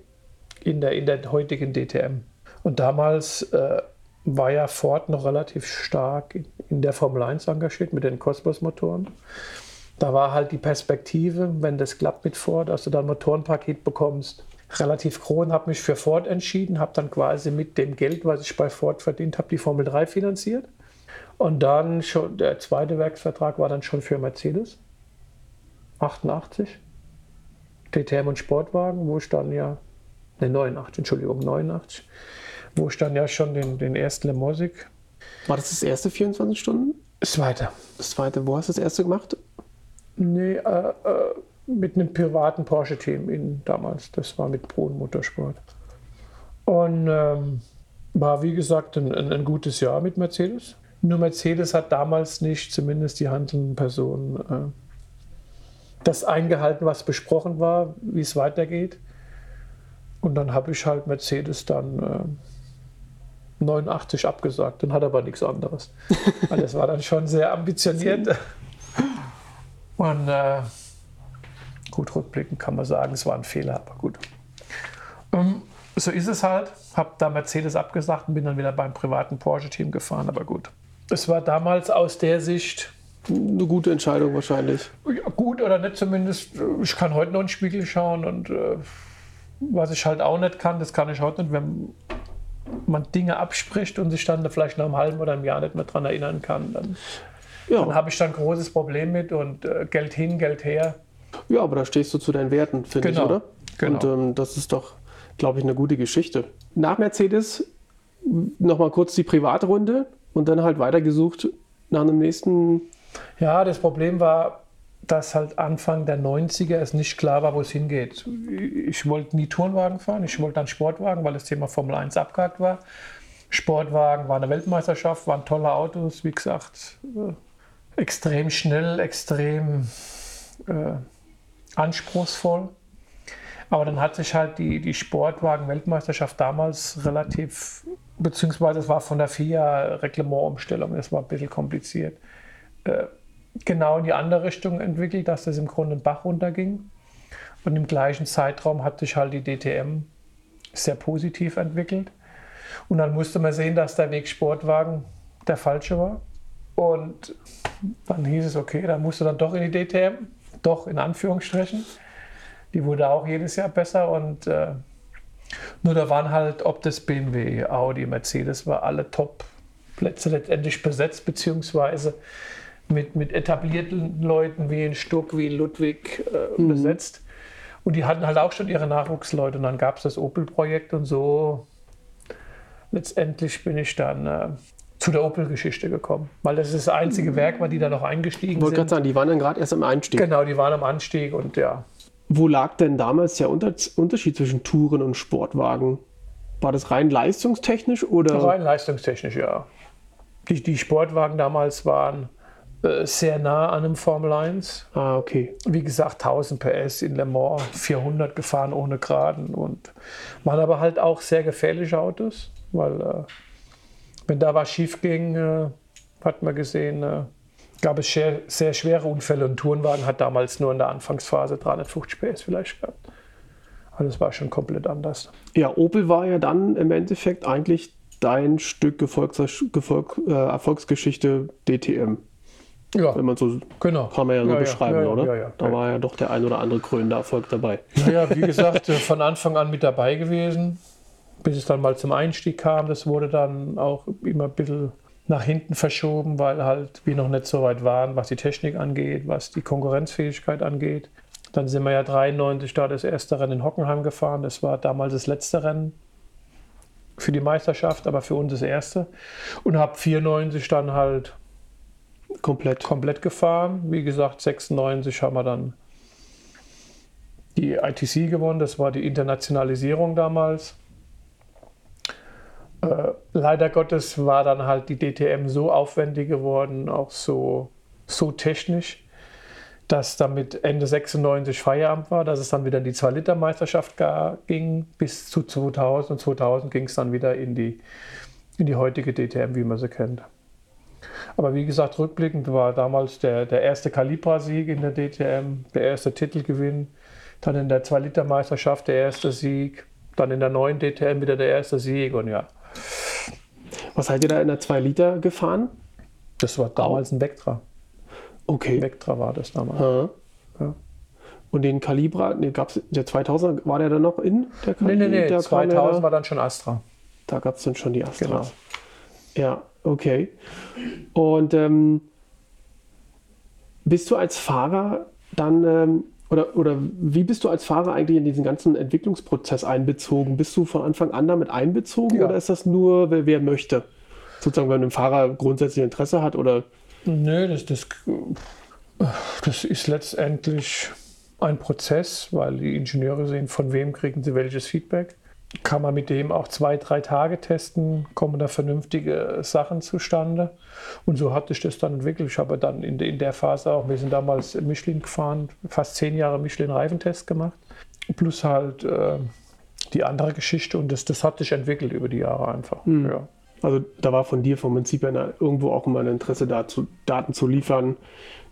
A: in der, in der heutigen DTM. Und damals äh, war ja Ford noch relativ stark in, der Formel 1 engagiert mit den Cosmos-Motoren. Da war halt die Perspektive, wenn das klappt mit Ford, dass du dann ein Motorenpaket bekommst, relativ groß und habe mich für Ford entschieden, habe dann quasi mit dem Geld, was ich bei Ford verdient habe, die Formel 3 finanziert. Und dann schon, der zweite Werksvertrag war dann schon für Mercedes, 88. DTM und Sportwagen, wo ich dann ja, ne 89, Entschuldigung, 89, wo ich dann ja schon den, den ersten Lemosik
B: War das das erste 24 Stunden?
A: Das zweite.
B: Das zweite, wo hast du das erste gemacht?
A: Nee, äh, äh, mit einem privaten Porsche-Team in damals. Das war mit Brun Motorsport. Und ähm, war, wie gesagt, ein, ein, ein, gutes Jahr mit Mercedes. Nur Mercedes hat damals nicht, zumindest die handelnden Personen, äh, das eingehalten, was besprochen war, wie es weitergeht. Und dann habe ich halt Mercedes dann äh, 89 abgesagt und hatte aber nichts anderes. Weil das war dann schon sehr ambitioniert. Und äh, gut rückblickend kann man sagen, es war ein Fehler, aber gut. Ähm, so ist es halt. Habe da Mercedes abgesagt und bin dann wieder beim privaten Porsche-Team gefahren, aber gut. Es war damals aus der Sicht
B: eine gute Entscheidung wahrscheinlich.
A: Ja, gut oder nicht zumindest. Ich kann heute noch in den Spiegel schauen und äh, was ich halt auch nicht kann, das kann ich heute nicht, wenn man Dinge abspricht und sich dann vielleicht nach einem halben oder einem Jahr nicht mehr daran erinnern kann. Dann, ja. dann habe ich dann ein großes Problem mit und äh, Geld hin, Geld her.
B: Ja, aber da stehst du zu deinen Werten, finde genau. ich, oder? Genau. Und ähm, das ist doch, glaube ich, eine gute Geschichte. Nach Mercedes nochmal kurz die Privatrunde und dann halt weitergesucht nach einem nächsten.
A: Ja, das Problem war, dass halt Anfang der 90er es nicht klar war, wo es hingeht. Ich wollte nie Turnwagen fahren, ich wollte dann Sportwagen, weil das Thema Formel 1 abgehakt war. Sportwagen war eine Weltmeisterschaft, waren tolle Autos, wie gesagt, äh, extrem schnell, extrem äh, anspruchsvoll. Aber dann hat sich halt die, die Sportwagen-Weltmeisterschaft damals relativ, beziehungsweise es war von der FIA Reglementumstellung, das war ein bisschen kompliziert, äh, genau in die andere Richtung entwickelt, dass das im Grunde den Bach runterging. Und im gleichen Zeitraum hat sich halt die DTM sehr positiv entwickelt. Und dann musste man sehen, dass der Weg Sportwagen der falsche war. Und dann hieß es, okay, dann musst du dann doch in die DTM, doch in Anführungsstrichen. Die wurde auch jedes Jahr besser und äh, nur da waren halt, ob das BMW, Audi, Mercedes, war alle Top-Plätze letztendlich besetzt, beziehungsweise mit, mit etablierten Leuten wie in Stuck, wie in Ludwig äh, mhm. besetzt. Und die hatten halt auch schon ihre Nachwuchsleute. Und dann gab es das Opel-Projekt und so. Letztendlich bin ich dann äh, zu der Opel-Geschichte gekommen, weil das ist das einzige Werk war, die da noch eingestiegen ich
B: wollte sind. sagen, die waren dann gerade erst am Einstieg.
A: Genau, die waren am Anstieg und ja.
B: Wo lag denn damals der Unterschied zwischen Touren und Sportwagen? War das rein leistungstechnisch oder?
A: Rein leistungstechnisch, ja. Die, die Sportwagen damals waren sehr nah an einem Formel 1.
B: Ah, okay.
A: Wie gesagt, 1000 PS in Le Mans, 400 gefahren ohne Geraden und waren aber halt auch sehr gefährliche Autos, weil äh, wenn da was schief ging, äh, hat man gesehen, äh, gab es sehr, sehr schwere Unfälle und Tourenwagen hat damals nur in der Anfangsphase 350 PS vielleicht gehabt. Aber das war schon komplett anders.
B: Ja, Opel war ja dann im Endeffekt eigentlich dein Stück Gefolgs Gefolg, äh, Erfolgsgeschichte DTM. Ja. Wenn man so genau. kann man ja so ja, beschreiben, ja, ja, oder? Da war ja doch der ein oder andere krönende Erfolg dabei.
A: Naja, wie gesagt, äh, von Anfang an mit dabei gewesen, bis es dann mal zum Einstieg kam. Das wurde dann auch immer ein bisschen nach hinten verschoben, weil halt wir noch nicht so weit waren, was die Technik angeht, was die Konkurrenzfähigkeit angeht. Dann sind wir ja 93 da das erste Rennen in Hockenheim gefahren. Das war damals das letzte Rennen für die Meisterschaft, aber für uns das erste. Und habe 94 dann halt komplett. komplett gefahren. Wie gesagt, 96 haben wir dann die ITC gewonnen. Das war die Internationalisierung damals. Äh, leider Gottes war dann halt die DTM so aufwendig geworden, auch so, so technisch, dass damit Ende 96 Feierabend war, dass es dann wieder in die 2-Liter-Meisterschaft ging bis zu 2000 und 2000 ging es dann wieder in die, in die heutige DTM, wie man sie kennt. Aber wie gesagt, rückblickend war damals der, der erste Calibra-Sieg in der DTM, der erste Titelgewinn, dann in der 2-Liter-Meisterschaft der erste Sieg, dann in der neuen DTM wieder der erste Sieg und ja.
B: Was seid ihr da in der 2 Liter gefahren?
A: Das war damals ein Vectra.
B: Okay.
A: Vectra war das damals. Ja.
B: ja. Und den Calibra, nee, gab es, der 2000 war der dann noch in? Der
A: Calibra, nee, nee, nee, der 2000 war dann schon Astra.
B: Da gab es dann schon die Astra. Genau. Ja, okay. Und ähm, bist du als Fahrer dann ähm, oder, oder wie bist du als Fahrer eigentlich in diesen ganzen Entwicklungsprozess einbezogen? Bist du von Anfang an damit einbezogen ja. oder ist das nur, wer, wer möchte? Sozusagen, wenn ein Fahrer grundsätzlich Interesse hat oder?
A: Nö, das, das, das ist letztendlich ein Prozess, weil die Ingenieure sehen, von wem kriegen sie welches Feedback. Kann man mit dem auch zwei, drei Tage testen, kommen da vernünftige Sachen zustande. Und so hat sich das dann entwickelt. Ich habe dann in, in der Phase auch, wir sind damals Michelin gefahren, fast zehn Jahre Michelin-Reifentest gemacht. Plus halt äh, die andere Geschichte und das, das hat sich entwickelt über die Jahre einfach. Mhm. Ja.
B: Also da war von dir vom Prinzip her irgendwo auch immer ein Interesse dazu, Daten zu liefern,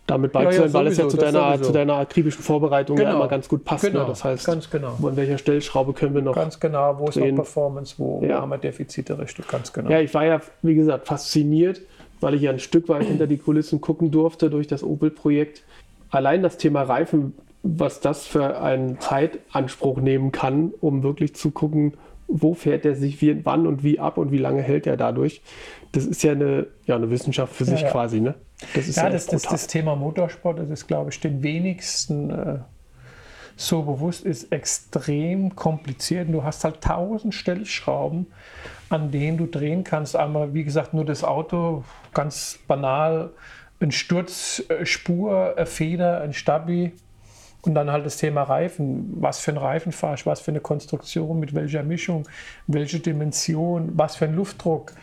B: damit bei ja, ja, weil es ja zu deiner, zu deiner akribischen Vorbereitung genau. ja immer ganz gut passt. Ne?
A: Genau.
B: Ne? Das heißt,
A: ganz genau.
B: an welcher Stellschraube können wir noch.
A: Ganz genau, wo ist noch Performance, wo, ja. haben wir Defizite richtig, ganz genau.
B: Ja, ich war ja, wie gesagt, fasziniert, weil ich ja ein Stück weit hinter die Kulissen gucken durfte durch das Opel-Projekt. Allein das Thema Reifen, was das für einen Zeitanspruch nehmen kann, um wirklich zu gucken, wo fährt er sich wie, wann und wie ab und wie lange hält er dadurch. Das ist ja eine, ja, eine Wissenschaft für sich ja, quasi. Ne?
A: Das ist ja, das, das, das, Thema Motorsport, das ist, glaube ich, den wenigsten äh, so bewusst, ist extrem kompliziert. Du hast halt tausend Stellschrauben, an denen du drehen kannst. Einmal, wie gesagt, nur das Auto, ganz banal, ein Sturz, äh, Spur, Feder, ein Stabi. Und dann halt das Thema Reifen. Was für ein Reifen fahre ich, was für eine Konstruktion, mit welcher Mischung, welche Dimension, was für ein Luftdruck.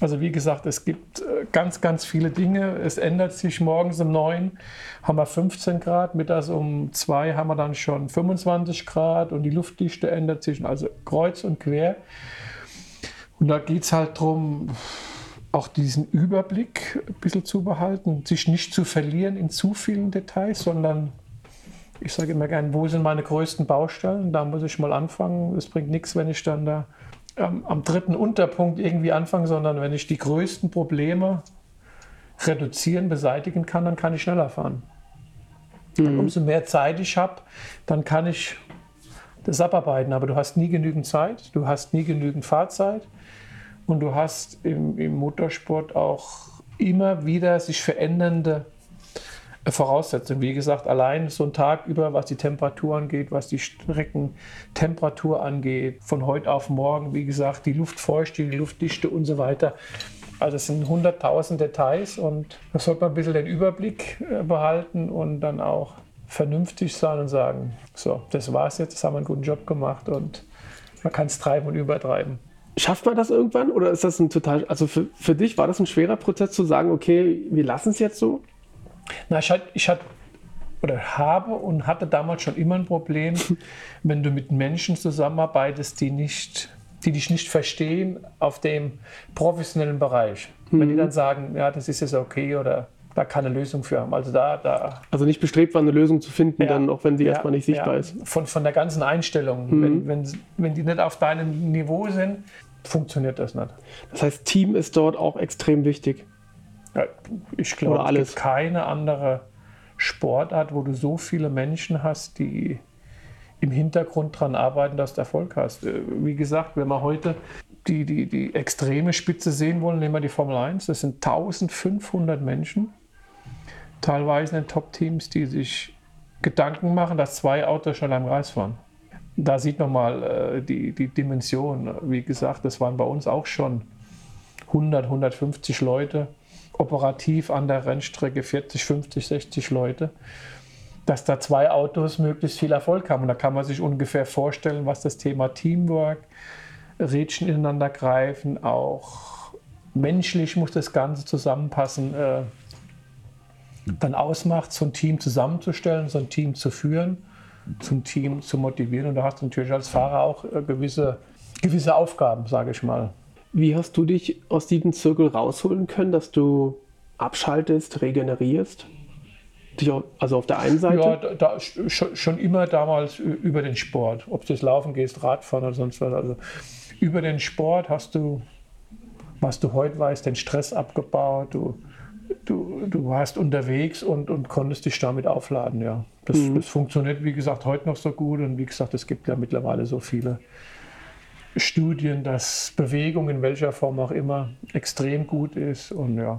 A: Also wie gesagt, es gibt äh, ganz, ganz viele Dinge. Es ändert sich morgens um 9 haben wir 15 Grad, mittags um 2 haben wir dann schon 25 Grad und die Luftdichte ändert sich, also kreuz und quer. Und da geht es halt darum, auch diesen Überblick ein bisschen zu behalten, sich nicht zu verlieren in zu vielen Details, sondern ich sage immer gerne, wo sind meine größten Baustellen? Da muss ich mal anfangen. Es bringt nichts, wenn ich dann da ähm, am dritten Unterpunkt irgendwie anfangen, sondern wenn ich die größten Probleme reduzieren, beseitigen kann, dann kann ich schneller fahren. Mhm. Umso mehr Zeit ich habe, dann kann ich das abarbeiten. Aber du hast nie genügend Zeit, du hast nie genügend Fahrzeit und du hast im, im Motorsport auch immer wieder sich verändernde Voraussetzungen. Wie gesagt, allein so ein Tag über, was die Temperatur angeht, was die Streckentemperatur angeht, von heute auf morgen, wie gesagt, die Luftfeuchte, die Luftdichte und so weiter. Also es sind 100.000 Details und da sollte man ein bisschen den Überblick äh, behalten und dann auch vernünftig sein und sagen, so, das war's jetzt, das haben wir einen guten Job gemacht und man kann es treiben und übertreiben.
B: Schafft man das irgendwann oder ist das ein total, also für, für dich war das ein schwerer Prozess zu sagen, okay, wir lassen es jetzt so?
A: Na, ich hatte, ich hatte oder habe und hatte damals schon immer ein Problem, wenn du mit Menschen zusammenarbeitest, die nicht die dich nicht verstehen auf dem professionellen Bereich. Mhm. Wenn die mhm. dann sagen, ja, das ist jetzt okay oder da keine Lösung für haben. Also da, da.
B: Also nicht bestrebt waren, eine Lösung zu finden, ja, dann auch wenn sie ja, erstmal nicht sichtbar
A: ja.
B: ist.
A: Von, von der ganzen Einstellung. Mhm. Wenn, wenn, wenn die nicht auf deinem Niveau sind, funktioniert das nicht.
B: Das heißt, Team ist dort auch extrem wichtig.
A: Ich glaube, es gibt keine andere Sportart, wo du so viele Menschen hast, die im Hintergrund daran arbeiten, dass du Erfolg hast. Äh, wie gesagt, wenn wir heute die, die, die extreme Spitze sehen wollen, nehmen wir die Formel 1. Das sind 1500 Menschen, teilweise in Top-Teams, die sich Gedanken machen, dass zwei Autos schon am Kreis fahren. Da sieht man mal äh, die, die Dimension. Wie gesagt, das waren bei uns auch schon 100, 150 Leute operativ an der Rennstrecke 40, 50, 60 Leute, dass da zwei Autos möglichst viel Erfolg haben. Und da kann man sich ungefähr vorstellen, was das Thema Teamwork, Rädchen ineinander greifen, auch menschlich muss das Ganze zusammenpassen, äh, dann ausmacht, so ein Team zusammenzustellen, so ein Team zu führen, zum Team zu motivieren. Und da hast du natürlich als Fahrer auch äh, gewisse, gewisse Aufgaben, sage ich mal.
B: Wie hast du dich aus diesem Zirkel rausholen können, dass du abschaltest, regenerierst? also auf der einen Seite?
A: Ja, da, da, schon immer damals über den Sport. Ob du jetzt laufen gehst, Radfahren oder sonst was. Also über den Sport hast du, was du heute weißt, den Stress abgebaut. Du, du, du warst unterwegs und, und konntest dich damit aufladen. Ja. Das, mhm. das funktioniert, wie gesagt, heute noch so gut. Und wie gesagt, es gibt ja mittlerweile so viele Studien, dass Bewegung in welcher Form auch immer extrem gut ist. Und ja.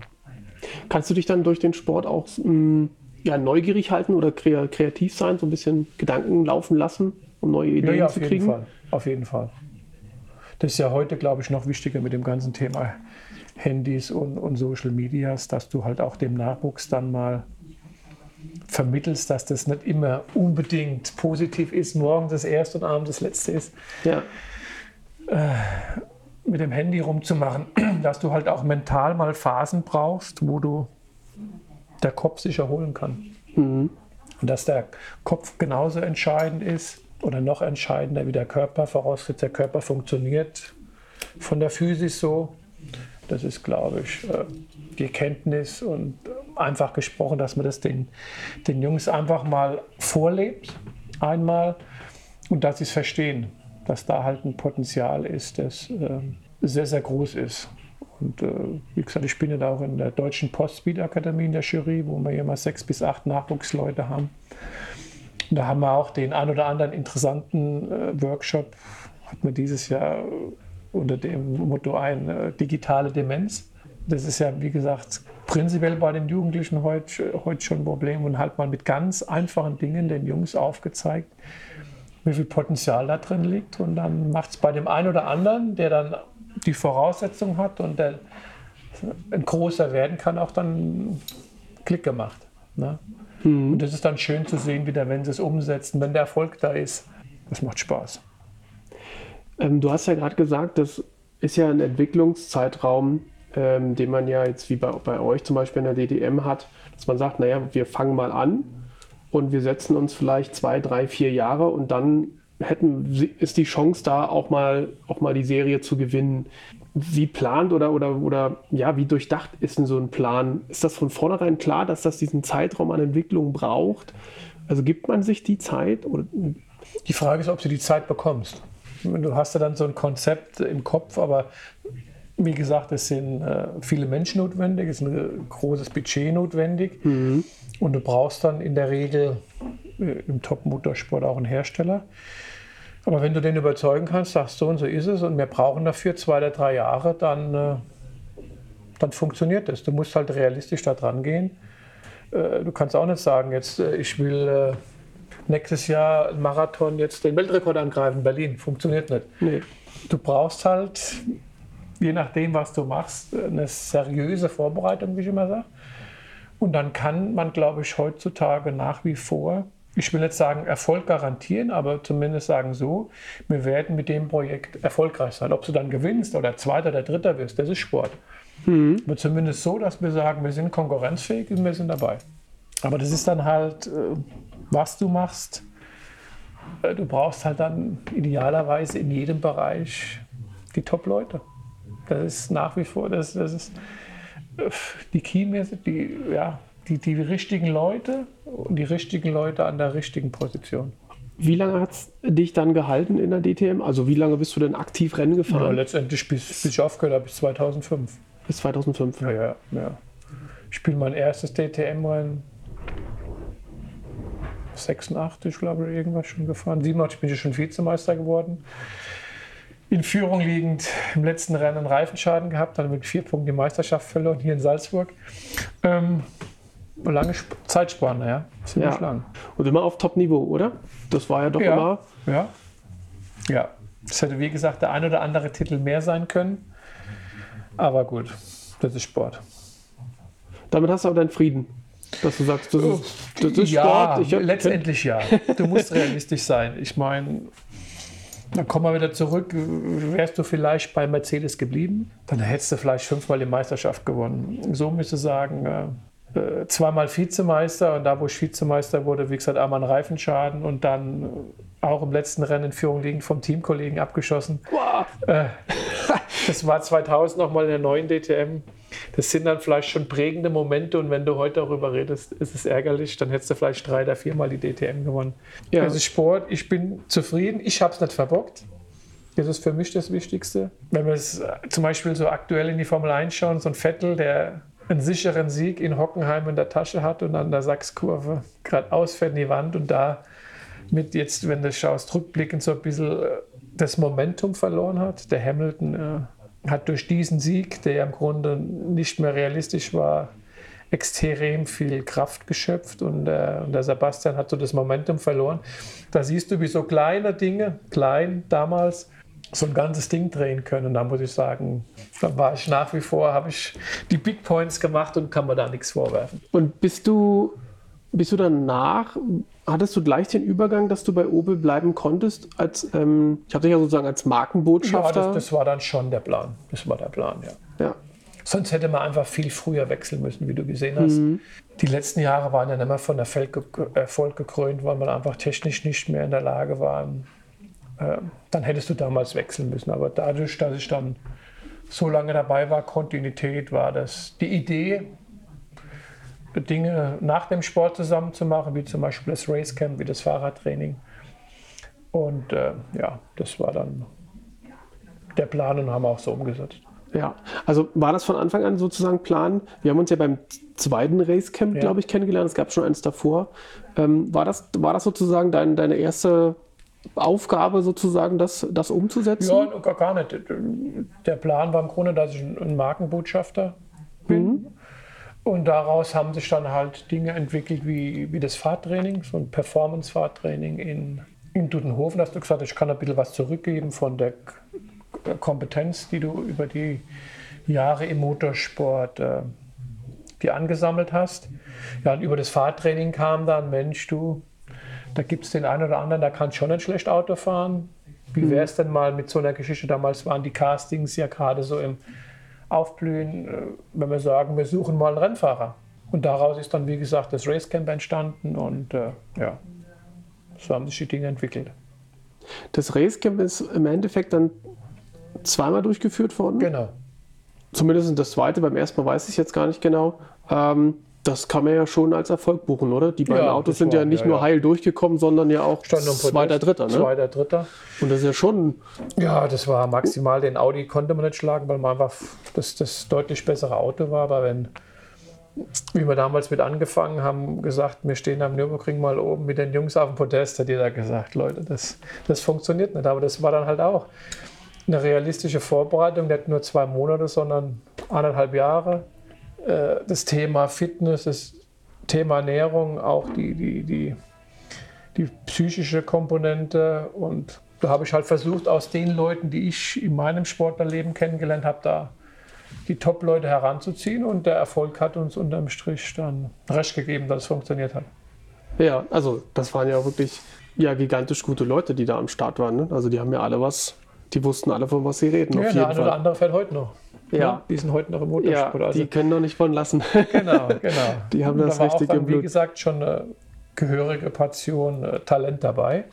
B: Kannst du dich dann durch den Sport auch mh, mm, ja, neugierig halten oder kreativ sein, so ein bisschen Gedanken laufen lassen, um neue Ideen ja, ja, zu kriegen?
A: Fall. Auf jeden Fall. Das ist ja heute, glaube ich, noch wichtiger mit dem ganzen Thema Handys und, und Social Medias, dass du halt auch dem Nachwuchs dann mal vermittelst, dass das nicht immer unbedingt positiv ist, morgen das erste und abends das letzte ist.
B: Ja.
A: Äh, mit dem Handy rumzumachen, dass du halt auch mental mal Phasen brauchst, wo du der Kopf sich erholen kann.
B: Mhm.
A: Und dass der Kopf genauso entscheidend ist oder noch entscheidender wie der Körper, vorausgesetzt der Körper funktioniert von der Physis so. Das ist, glaube ich, äh, die Erkenntnis und einfach gesprochen, dass man das den, den Jungs einfach mal vorlebt, einmal, und dass sie es verstehen, dass da halt ein Potenzial ist, das äh, sehr, sehr groß ist. Und äh, wie gesagt, ich bin ja da auch in der Deutschen Post-Speed-Akademie in der Jury, wo wir mal sechs bis acht Nachwuchsleute haben. Und da haben wir auch den ein oder anderen interessanten äh, Workshop, hat man dieses Jahr äh, unter dem Motto ein, äh, digitale Demenz. Das ist ja, wie gesagt, prinzipiell bei den Jugendlichen heute, heute schon ein Problem und halt mal mit ganz einfachen Dingen den Jungs aufgezeigt, wie viel Potenzial da drin liegt. Und dann macht es bei dem einen oder anderen, der dann die Voraussetzung hat und der ein großer werden kann, auch dann Klick gemacht. Ne? Mhm. Und das ist dann schön zu sehen, wieder, wenn sie es umsetzen, wenn der Erfolg da ist. Das macht Spaß.
B: Ähm, du hast ja gerade gesagt, das ist ja ein Entwicklungszeitraum, ähm, den man ja jetzt wie bei, bei euch zum Beispiel in der DDM hat, dass man sagt, naja, wir fangen mal an und wir setzen uns vielleicht zwei, drei, vier Jahre und dann hätten, ist die Chance da, auch mal, auch mal die Serie zu gewinnen. Wie plant oder, oder, oder ja, wie durchdacht ist denn so ein Plan? Ist das von vornherein klar, dass das diesen Zeitraum an Entwicklung braucht? Also gibt man sich die Zeit? Oder?
A: Die Frage ist, ob du die Zeit bekommst. Du hast ja dann so ein Konzept im Kopf, aber wie gesagt, es sind äh, viele Menschen notwendig, es ist ein großes Budget notwendig mhm. und du brauchst dann in der Regel äh, im Top-Motorsport auch einen Hersteller. Aber wenn du den überzeugen kannst, sagst so und so ist es und wir brauchen dafür zwei oder drei Jahre, dann, äh, dann funktioniert das. Du musst halt realistisch da dran gehen. Äh, du kannst auch nicht sagen, jetzt äh, ich will äh, nächstes Jahr Marathon jetzt den Weltrekord angreifen in Berlin. Funktioniert nicht.
B: Nee.
A: Du brauchst halt, je nachdem, was du machst, eine seriöse Vorbereitung, wie ich immer sage. Und dann kann man, glaube ich, heutzutage nach wie vor ich will nicht sagen Erfolg garantieren, aber zumindest sagen so, wir werden mit dem Projekt erfolgreich sein. Ob du dann gewinnst oder Zweiter oder Dritter wirst, das ist Sport. Mhm. Aber zumindest so, dass wir sagen, wir sind konkurrenzfähig und wir sind dabei. Aber das ist dann halt, äh, was du machst. Äh, du brauchst halt dann idealerweise in jedem Bereich die Top-Leute. Das ist nach wie vor, das, das ist äh, die Key, die, ja, die, die richtigen Leute und die richtigen Leute an der richtigen Position.
B: Wie lange hat es dich dann gehalten in der DTM? Also wie lange bist du denn aktiv Rennen gefahren? Ja,
A: letztendlich bis, bis ich aufgehört habe, bis 2005.
B: Bis 2005?
A: Ja, ja. ja. Ich spiele mein erstes DTM-Rennen 86, glaube ich, irgendwas schon gefahren. 87 bin ich schon Vizemeister geworden. In Führung liegend im letzten Rennen einen Reifenschaden gehabt, dann mit vier Punkten die Meisterschaft verloren hier in Salzburg. Ähm, lange Zeitspanne, ja.
B: Ziemlich ja. lang. Und immer auf Top-Niveau, oder? Das war ja doch
A: ja.
B: immer.
A: Ja. Ja. Es hätte, wie gesagt, der ein oder andere Titel mehr sein können. Aber gut, das ist Sport.
B: Damit hast du auch deinen Frieden. Dass du sagst, das ist, das ist
A: ja, Sport. Ich letztendlich ja. Du musst realistisch sein. Ich meine, dann kommen wir wieder zurück. Wärst du vielleicht bei Mercedes geblieben, dann hättest du vielleicht fünfmal die Meisterschaft gewonnen. So müsste sagen, äh, äh, zweimal Vizemeister und da, wo ich Vizemeister wurde, wie gesagt, einmal einen Reifenschaden und dann auch im letzten Rennen in Führung liegend vom Teamkollegen abgeschossen.
B: Wow.
A: Äh, das war 2000 nochmal in der neuen DTM. Das sind dann vielleicht schon prägende Momente und wenn du heute darüber redest, ist es ärgerlich, dann hättest du vielleicht drei oder viermal die DTM gewonnen. Ja. Ist Sport, ich bin zufrieden, ich habe es nicht verbockt. Das ist für mich das Wichtigste. Wenn wir es zum Beispiel so aktuell in die Formel 1 schauen, so ein Vettel, der einen sicheren Sieg in Hockenheim in der Tasche hat und an der Sachskurve gerade ausfährt in die Wand und da mit jetzt, wenn du schaust, rückblickend so ein bisschen äh, das Momentum verloren hat. Der Hamilton äh, hat durch diesen Sieg, der im Grunde nicht mehr realistisch war, extrem viel Kraft geschöpft und, äh, der Sebastian hat so das Momentum verloren. Da siehst du, wie so kleine Dinge, klein damals, so ein ganzes Ding drehen können. Und da muss ich sagen, da war ich nach wie vor, habe ich die Big Points gemacht und kann mir da nichts vorwerfen.
B: Und bist du, bist du danach, hattest du gleich den Übergang, dass du bei Opel bleiben konntest, als, ähm, ich habe dich ja sozusagen als Markenbotschafter?
A: Ja, das, das, war dann schon der Plan. Das war der Plan, ja.
B: ja.
A: Sonst hätte man einfach viel früher wechseln müssen, wie du gesehen hast. Mhm. Die letzten Jahre waren ja nicht mehr von Erfolg gekrönt, weil man einfach technisch nicht mehr in der Lage war. Äh, dann hättest du damals wechseln müssen. Aber dadurch, dass ich dann so lange dabei war, Kontinuität war das die Idee, Dinge nach dem Sport zusammen zu machen, wie zum Beispiel das Racecamp, wie das Fahrradtraining. Und äh, ja, das war dann der Plan und haben wir auch so umgesetzt.
B: Ja, also war das von Anfang an sozusagen Plan? Wir haben uns ja beim zweiten Racecamp, ja. glaube ich, kennengelernt. Es gab schon eins davor. Ähm, war, das, war das sozusagen dein, deine erste Aufgabe, sozusagen, das, das umzusetzen?
A: Ja, gar, gar nicht. Der Plan war im Grunde, dass ich ein Markenbotschafter bin. Mhm. Und daraus haben sich dann halt Dinge entwickelt wie, wie das Fahrtraining, so ein Performance-Fahrtraining in, in Dudenhofen. Da hast du gesagt, ich kann ein bisschen was zurückgeben von der Kompetenz, die du über die Jahre im Motorsport äh, die angesammelt hast. Ja, und über das Fahrtraining kam dann, Mensch, du, da gibt es den einen oder anderen, der kann schon nicht schlecht Auto fahren. Wie mhm. wäre es denn mal mit so einer Geschichte? Damals waren die Castings ja gerade so im Aufblühen, äh, wenn wir sagen, wir suchen mal einen Rennfahrer. Und daraus ist dann, wie gesagt, das Racecamp entstanden und äh, ja, so haben sich die Dinge entwickelt.
B: Das Racecamp ist im Endeffekt dann zweimal durchgeführt worden.
A: Genau.
B: Zumindest das zweite, beim ersten Mal weiß ich jetzt gar nicht genau. Ähm, das kann man ja schon als Erfolg buchen, oder? Die beiden ja, Autos sind war, ja nicht ja, nur heil durchgekommen, sondern ja auch zweiter, dritter. Ne?
A: Zweiter, dritter.
B: Und das ist ja schon.
A: Ja, das war maximal. Den Audi konnte man nicht schlagen, weil man einfach das, das deutlich bessere Auto war. Aber wenn, wie wir damals mit angefangen haben, gesagt, wir stehen am Nürburgring mal oben mit den Jungs auf dem Podest, hat jeder gesagt, Leute, das, das funktioniert nicht. Aber das war dann halt auch eine realistische Vorbereitung, nicht nur zwei Monate, sondern anderthalb Jahre. Äh, das Thema Fitness, das Thema Ernährung, auch die, die, die, die psychische Komponente. Und da habe ich halt versucht, aus den Leuten, die ich in meinem Sportlerleben kennengelernt habe, da die Top-Leute heranzuziehen. Und der Erfolg hat uns unterm Strich dann recht gegeben, dass es funktioniert hat.
B: Ja, also das waren ja wirklich ja, gigantisch gute Leute, die da am Start waren. Ne? Also die haben ja alle was die wussten alle, von was sie reden.
A: Ja, der eine oder andere fährt heute noch.
B: Ja. ja.
A: Die sind heute noch im Motorsport.
B: Ja, also. Die können noch nicht von lassen.
A: Genau, genau.
B: Die haben das da richtig auch
A: dann. Wie gesagt, schon eine gehörige Portion äh, Talent dabei.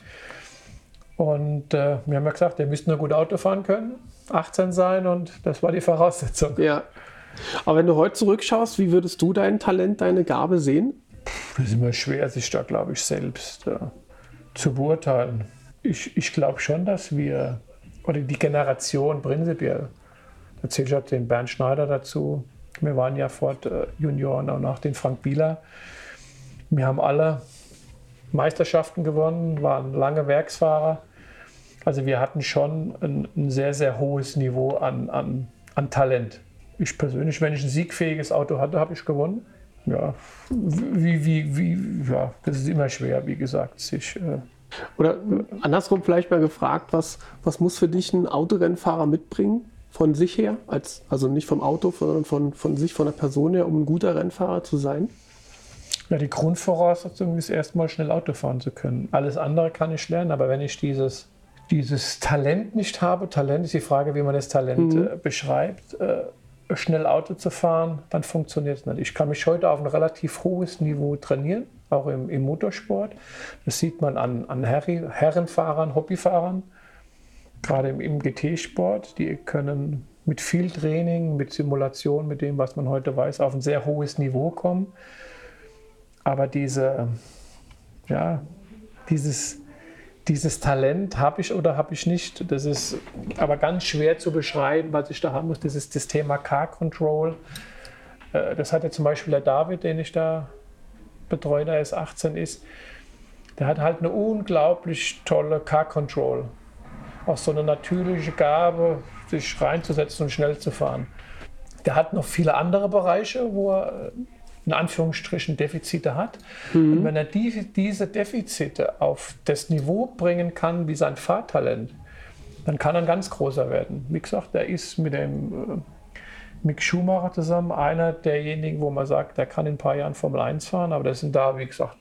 A: Und äh, wir haben ja gesagt, der müsste nur gut Auto fahren können, 18 sein und das war die Voraussetzung.
B: Ja. Aber wenn du heute zurückschaust, wie würdest du dein Talent, deine Gabe sehen?
A: Das ist immer schwer, sich da, glaube ich, selbst äh, zu beurteilen. Ich, ich glaube schon, dass wir oder die Generation prinzipiell. Da zähle ich auch den Bernd Schneider dazu. Wir waren ja Ford äh, Junioren und auch den Frank Bieler. Wir haben alle Meisterschaften gewonnen, waren lange Werksfahrer. Also wir hatten schon ein, ein sehr, sehr hohes Niveau an, an, an Talent. Ich persönlich, wenn ich ein siegfähiges Auto hatte, habe ich gewonnen. Ja, wie, wie, wie, ja, das ist immer schwer, wie gesagt, sich äh,
B: oder andersrum vielleicht mal gefragt, was, was muss für dich ein Autorennfahrer mitbringen von sich her, als, also nicht vom Auto, sondern von, von sich, von der Person her, um ein guter Rennfahrer zu sein?
A: Ja, die Grundvoraussetzung ist erstmal schnell Auto fahren zu können. Alles andere kann ich lernen, aber wenn ich dieses, dieses Talent nicht habe, Talent ist die Frage, wie man das Talent mhm. äh, beschreibt, äh, schnell Auto zu fahren, dann funktioniert es nicht. Ich kann mich heute auf ein relativ hohes Niveau trainieren auch im, im Motorsport. Das sieht man an, an Herrenfahrern, Hobbyfahrern, gerade im, im GT-Sport. Die können mit viel Training, mit Simulation, mit dem, was man heute weiß, auf ein sehr hohes Niveau kommen. Aber diese, ja, dieses, dieses Talent habe ich oder habe ich nicht. Das ist aber ganz schwer zu beschreiben, was ich da haben muss. Das ist das Thema Car Control. Äh, das hat ja zum Beispiel der David, den ich da betreut, der erst 18 ist, der hat halt eine unglaublich tolle Car Control. Auch so eine natürliche Gabe, sich reinzusetzen und schnell zu fahren. Der hat noch viele andere Bereiche, wo er äh, in Anführungsstrichen Defizite hat. Mhm. Und wenn er die, diese Defizite auf das Niveau bringen kann wie sein Fahrtalent, dann kann er ein ganz großer werden. Wie gesagt, der ist mit dem äh, Mick Schumacher zusammen einer derjenigen, wo man sagt, der kann in ein paar Jahren Formel 1 fahren, aber das sind da, wie gesagt,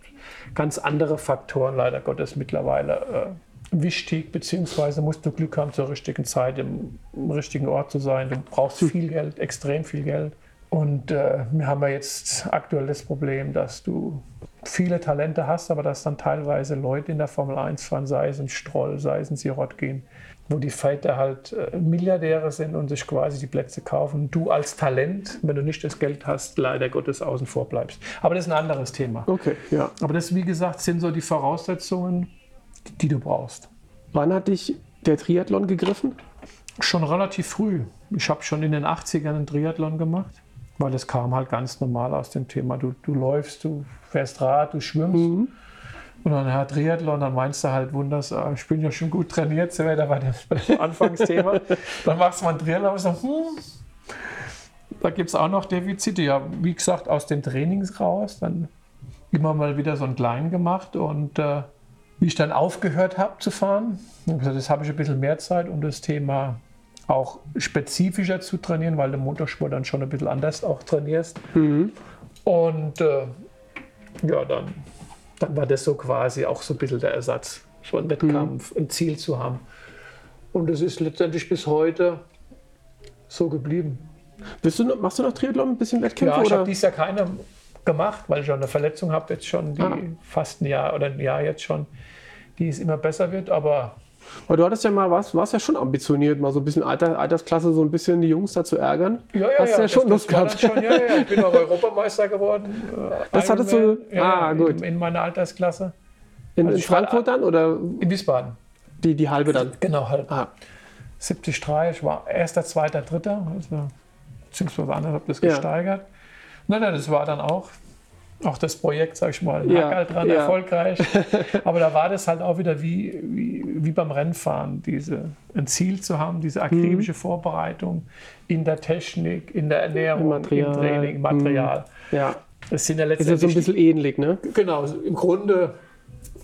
A: ganz andere Faktoren leider Gottes mittlerweile äh, wichtig, beziehungsweise musst du Glück haben, zur richtigen Zeit im, im richtigen Ort zu sein. Du brauchst viel Geld, extrem viel Geld. Und äh, wir haben ja jetzt aktuell das Problem, dass du viele Talente hast, aber dass dann teilweise Leute in der Formel 1 fahren, sei es ein Stroll, sei es ein Sirotkin, wo die Väter halt äh, Milliardäre sind und sich quasi die Plätze kaufen. Du als Talent, wenn du nicht das Geld hast, leider Gottes außen vor bleibst. Aber das ist ein anderes Thema.
B: Okay, ja.
A: Aber das, wie gesagt, sind so die Voraussetzungen, die du brauchst.
B: Wann hat dich der Triathlon gegriffen?
A: Schon relativ früh. Ich habe schon in den 80ern einen Triathlon gemacht, weil es kam halt ganz normal aus dem Thema. Du, du läufst, du fährst Rad, du schwimmst.
B: Mhm.
A: Und dann ja, Triathlon, dann meinst du halt wunders, ah, ich bin ja schon gut trainiert, sind wir da bei dem, bei dem Anfangsthema. dann machst du mal einen Triathlon und sagst, hm, da gibt es auch noch Defizite. Ja, wie gesagt, aus den Trainings raus, dann immer mal wieder so einen kleinen gemacht und äh, wie ich dann aufgehört habe zu fahren, gesagt, jetzt habe ich ein bisschen mehr Zeit, um das Thema auch spezifischer zu trainieren, weil du Motorsport dann schon ein bisschen anders auch trainierst. Und äh, ja, dann, dann war das so quasi auch so ein bisschen der Ersatz, so ein Wettkampf, ein Ziel zu haben. Und es ist letztendlich bis heute so geblieben.
B: Du noch, machst du noch Triathlon, ein bisschen Wettkämpfe?
A: Ja, ich
B: oder?
A: habe dieses Jahr keine gemacht, weil ich schon eine Verletzung habe, jetzt schon, die
B: Ah.
A: fast ein Jahr oder ein Jahr jetzt schon, die es immer besser wird, aber
B: Aber du hattest ja mal, warst, warst ja schon ambitioniert, mal so ein bisschen Alter, Altersklasse, so ein bisschen die Jungs da zu ärgern.
A: Ja, ja,
B: Hast
A: ja.
B: ja schon
A: das,
B: Lust
A: das war
B: gehabt.
A: Schon, ja, ja, ich bin auch Europameister geworden. äh,
B: Das hattest du-
A: Ironman,
B: ah, gut.
A: In, in meiner Altersklasse.
B: In,
A: Also
B: in
A: ich war-
B: Frankfurt dann oder
A: In Wiesbaden.
B: die, die halbe dann?
A: Genau, halt.
B: Ah,
A: 73, ich war erster, zweiter, dritter. Also, beziehungsweise anders habe das
B: Ja.
A: gesteigert. Nein, nein, das war dann auch, auch das Projekt, sag ich mal,
B: Ja,
A: Hackerl dran
B: ja.
A: erfolgreich. Aber da war das halt auch wieder wie, wie, wie beim Rennfahren, diese, ein Ziel zu haben, diese akribische Vorbereitung in der Technik, in der Ernährung,
B: Im Material,
A: im Training, im Material.
B: ja.
A: Das sind ja
B: Ist ja
A: letztendlich
B: so ein bisschen ähnlich, ne?
A: Genau, im Grunde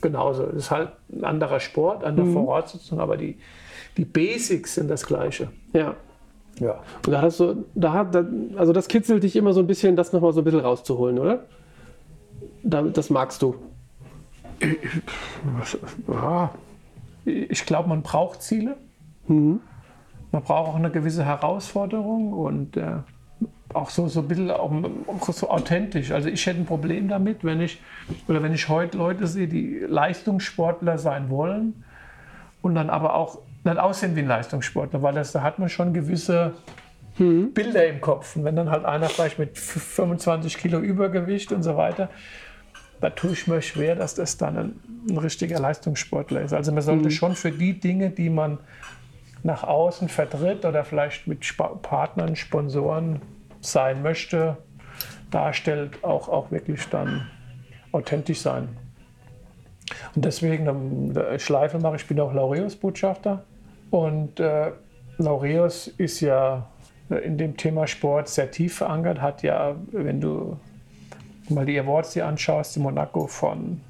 A: genauso. Es ist halt ein anderer Sport, andere
B: Mhm.
A: Voraussetzungen, aber die, die Basics sind das Gleiche.
B: Ja.
A: Ja.
B: Und da hast du, da hat, da, also das kitzelt dich immer so ein bisschen, das nochmal so ein bisschen rauszuholen, oder? Da, das magst du.
A: ja. Ich glaube, man braucht Ziele.
B: Mhm.
A: Man braucht auch eine gewisse Herausforderung und äh, auch so, so ein bisschen auch, auch so authentisch. Also ich hätte ein Problem damit, wenn ich, oder wenn ich heute Leute sehe, die Leistungssportler sein wollen und dann aber auch nicht aussehen wie ein Leistungssportler, weil das, da hat man schon gewisse Bilder im Kopf. Und wenn dann halt einer vielleicht mit 25 Kilo Übergewicht und so weiter, da tue ich mir schwer, dass das dann ein, ein richtiger Leistungssportler ist. Also man sollte schon für die Dinge, die man nach außen vertritt oder vielleicht mit Spa Partnern, Sponsoren sein möchte, darstellt, auch, auch wirklich dann authentisch sein. Und deswegen ähm, Schleife mache ich bin auch Laureus-Botschafter. Und äh, Laureus ist ja in dem Thema Sport sehr tief verankert, hat ja, wenn du mal die Awards dir anschaust, in Monaco von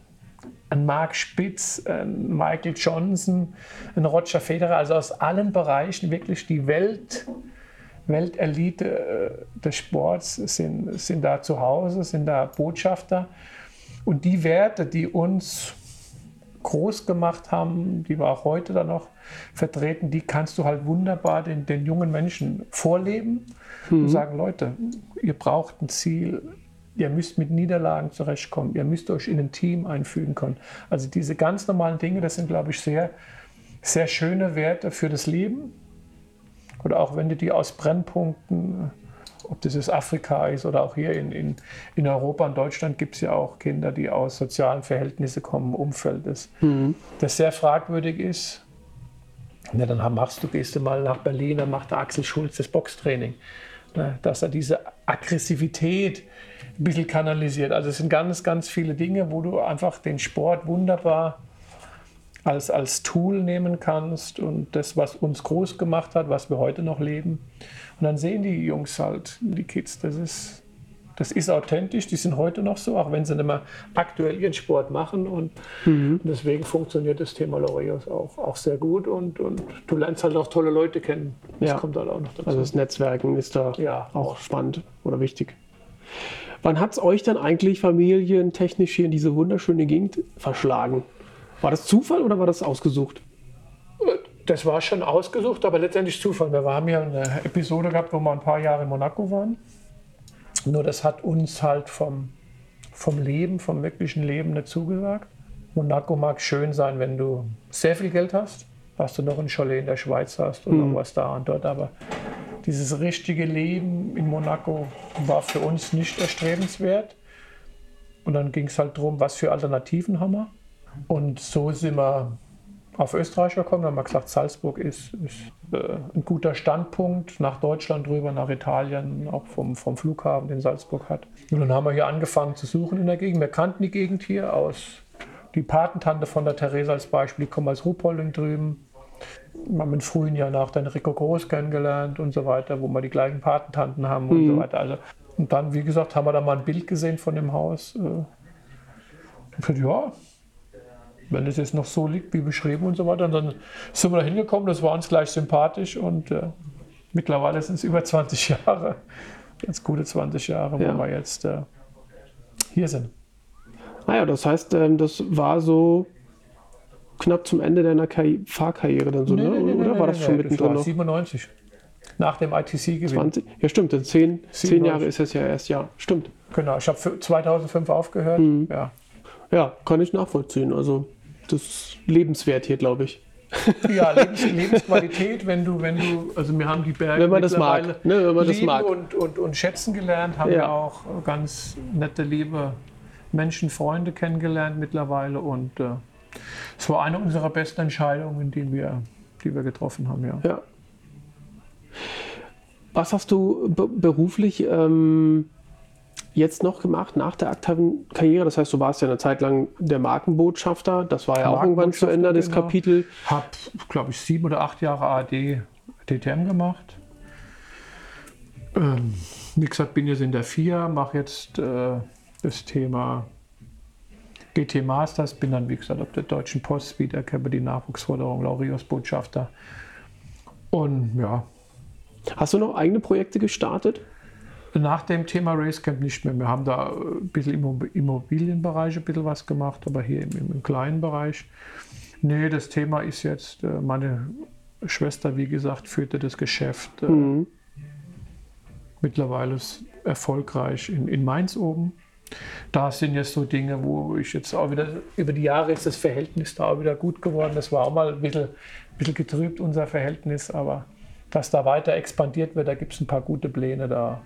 A: ein Mark Spitz, ein Michael Johnson, ein Roger Federer, also aus allen Bereichen wirklich die Welt, Weltelite äh, des Sports sind, sind da zu Hause, sind da Botschafter. Und die Werte, die uns groß gemacht haben, die wir auch heute dann noch vertreten, die kannst du halt wunderbar den, den jungen Menschen vorleben und sagen, Leute, ihr braucht ein Ziel, ihr müsst mit Niederlagen zurechtkommen, ihr müsst euch in ein Team einfügen können. Also diese ganz normalen Dinge, das sind, glaube ich, sehr, sehr schöne Werte für das Leben. Oder auch wenn du die aus Brennpunkten, ob das jetzt Afrika ist oder auch hier in, in, in Europa und Deutschland gibt es ja auch Kinder, die aus sozialen Verhältnissen kommen, Umfeld ist, das sehr fragwürdig ist. Ja, dann machst du, gehst du mal nach Berlin, dann macht der Axel Schulz das Boxtraining. Ne, Dass er diese Aggressivität ein bisschen kanalisiert. Also es sind ganz, ganz viele Dinge, wo du einfach den Sport wunderbar als, als Tool nehmen kannst und das, was uns groß gemacht hat, was wir heute noch leben. Und dann sehen die Jungs halt, die Kids, das ist, Das ist authentisch, die sind heute noch so, auch wenn sie nicht mehr aktuell ihren Sport machen. Und, und deswegen funktioniert das Thema Laureus auch, auch sehr gut. Und, und du lernst halt auch tolle Leute kennen. Das
B: Ja.
A: kommt halt auch noch dazu.
B: Also das Netzwerken ist da
A: Ja.
B: auch spannend oder wichtig. Wann hat es euch dann eigentlich familientechnisch hier in diese wunderschöne Gegend verschlagen? War das Zufall oder war das ausgesucht?
A: Das war schon ausgesucht, aber letztendlich Zufall. Wir haben ja eine Episode gehabt, wo wir ein paar Jahre in Monaco waren. Nur das hat uns halt vom, vom Leben, vom wirklichen Leben nicht zugesagt. Monaco mag schön sein, wenn du sehr viel Geld hast, was du noch ein Chalet in der Schweiz hast und noch was da und dort. Aber dieses richtige Leben in Monaco war für uns nicht erstrebenswert. Und dann ging es halt darum, was für Alternativen haben wir. Und so sind wir auf Österreich gekommen, haben wir gesagt, Salzburg ist, ist äh, ein guter Standpunkt nach Deutschland rüber, nach Italien, auch vom, vom Flughafen, den Salzburg hat. Und dann haben wir hier angefangen zu suchen in der Gegend. Wir kannten die Gegend hier aus, die Patentante von der Theresa als Beispiel, die kommt aus Ruhpolding drüben. Wir haben im frühen Jahr nach den Rico Groß kennengelernt und so weiter, wo wir die gleichen Patentanten haben und so weiter. Also, und dann, wie gesagt, haben wir da mal ein Bild gesehen von dem Haus. Äh, ja, wenn es jetzt noch so liegt wie beschrieben und so weiter. Und dann sind wir da hingekommen, das war uns gleich sympathisch und äh, mittlerweile sind es über 20 Jahre, jetzt gute 20 Jahre,
B: Ja.
A: wo wir jetzt äh, hier sind.
B: Naja, Ah das heißt, ähm, das war so knapp zum Ende deiner Karri Fahrkarriere dann so, ne? oder war das schon
A: das
B: mittendrin
A: war
B: noch?
A: 97. Nach dem ITC-Gewinn.
B: 20? Ja, stimmt, dann zehn, zehn
A: 97.
B: Jahre ist es ja erst, ja, stimmt.
A: Genau, ich habe 2005 aufgehört.
B: Mhm.
A: Ja.
B: Ja, kann ich nachvollziehen. Also, das ist lebenswert hier, glaube ich.
A: Ja, Lebens Lebensqualität, wenn du, wenn du, also wir haben die Berge
B: Wenn man das mag, ne, wenn man das
A: lieben
B: mag.
A: Und, und, und schätzen gelernt, haben
B: Ja.
A: wir auch ganz nette, liebe Menschen, Freunde kennengelernt mittlerweile und äh, es war eine unserer besten Entscheidungen, die wir, die wir getroffen haben, ja.
B: Ja. Was hast du be beruflich ähm, jetzt noch gemacht nach der aktiven Karriere? Das heißt, du warst ja eine Zeit lang der Markenbotschafter. Das war ja auch irgendwann zu Ende des
A: genau.
B: Kapitel.
A: Habe, glaube ich, sieben oder acht Jahre AD DTM gemacht. Ähm, wie gesagt, bin jetzt in der FIA, mache jetzt äh, das Thema GT Masters, bin dann, wie gesagt, auf der Deutschen Post Speed Academy, Nachwuchsförderung, Laureus Botschafter. Und ja,
B: Hast du noch eigene Projekte gestartet?
A: Nach dem Thema Racecamp nicht mehr. Wir haben da ein bisschen im Immobilienbereich ein bisschen was gemacht, aber hier im, im kleinen Bereich. Nee, das Thema ist jetzt, äh, meine Schwester, wie gesagt, führte das Geschäft äh,
B: Mhm.
A: mittlerweile erfolgreich in, in Mainz oben. Da sind jetzt so Dinge, wo ich jetzt auch wieder, über die Jahre ist das Verhältnis da auch wieder gut geworden. Das war auch mal ein bisschen, ein bisschen getrübt, unser Verhältnis, aber dass da weiter expandiert wird, da gibt es ein paar gute Pläne da.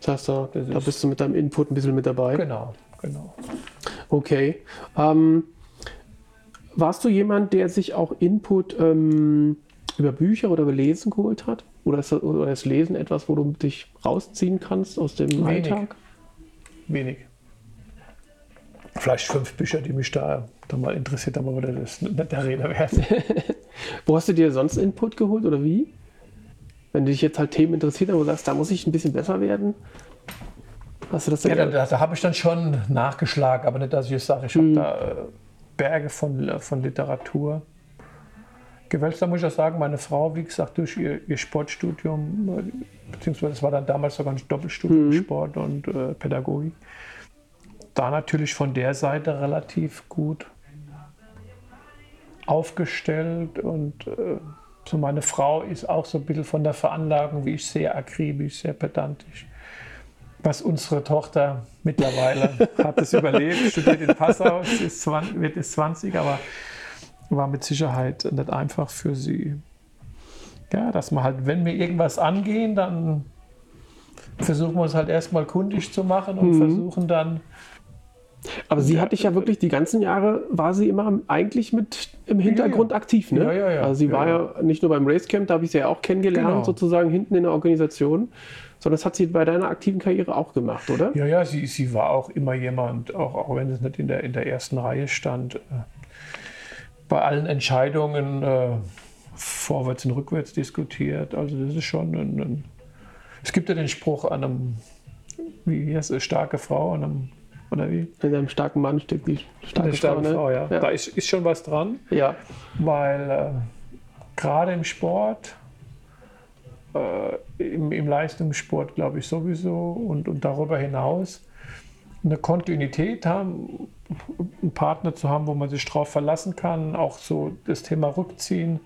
B: Das heißt, da,
A: Das
B: da
A: ist-
B: bist du mit deinem Input ein bisschen mit dabei.
A: Genau, genau.
B: Okay. Ähm, warst du jemand, der sich auch Input ähm, über Bücher oder über Lesen geholt hat? Oder ist, das, oder ist Lesen etwas, wo du dich rausziehen kannst aus dem
A: Wenig.
B: Alltag?
A: Wenig. Vielleicht fünf Bücher, die mich da, da mal interessiert haben, aber das ist nicht der Rede wert.
B: Wo hast du dir sonst Input geholt oder wie? Wenn dich jetzt halt Themen interessiert, wo du sagst, da muss ich ein bisschen besser werden. Hast du das
A: Ja, da, da habe ich dann schon nachgeschlagen, aber nicht, dass ich jetzt sage, ich habe da äh, Berge von, von Literatur. Gewälzt, da muss ich auch sagen, meine Frau, wie gesagt, durch ihr, ihr Sportstudium, beziehungsweise es war dann damals sogar ein Doppelstudium Sport und äh, Pädagogik, da natürlich von der Seite relativ gut aufgestellt und äh, so meine Frau ist auch so ein bisschen von der Veranlagung, wie ich, sehr akribisch, sehr pedantisch was unsere Tochter mittlerweile hat es überlebt, studiert in Passau, ist 20, wird jetzt 20, aber war mit Sicherheit nicht einfach für sie. Ja, dass man halt, wenn wir irgendwas angehen, dann versuchen wir es halt erstmal kundig zu machen und versuchen dann,
B: Aber sie hat dich ja wirklich die ganzen Jahre, war sie immer eigentlich mit im Hintergrund aktiv, ne?
A: Ja, ja, ja.
B: Also sie
A: Ja,
B: war ja. nicht nur beim Racecamp, da habe ich sie ja auch kennengelernt,
A: Genau.
B: sozusagen hinten in der Organisation, sondern das hat sie bei deiner aktiven Karriere auch gemacht, oder?
A: ja, ja, sie, sie war auch immer jemand, auch, auch wenn es nicht in der, in der ersten Reihe stand, äh, bei allen Entscheidungen äh, vorwärts und rückwärts diskutiert. Also das ist schon ein, ein es gibt ja den Spruch, an einem wie heißt es, starke Frau und einem, oder wie?
B: In einem starken Mann steckt die starke,
A: Eine starke
B: Frau. ne?
A: Frau, ja.
B: ja.
A: Da ist, ist schon was dran,
B: ja.
A: weil äh, gerade im Sport, äh, im, im Leistungssport glaube ich sowieso und, und darüber hinaus eine Kontinuität haben, einen Partner zu haben, wo man sich drauf verlassen kann, auch so das Thema Rückziehen,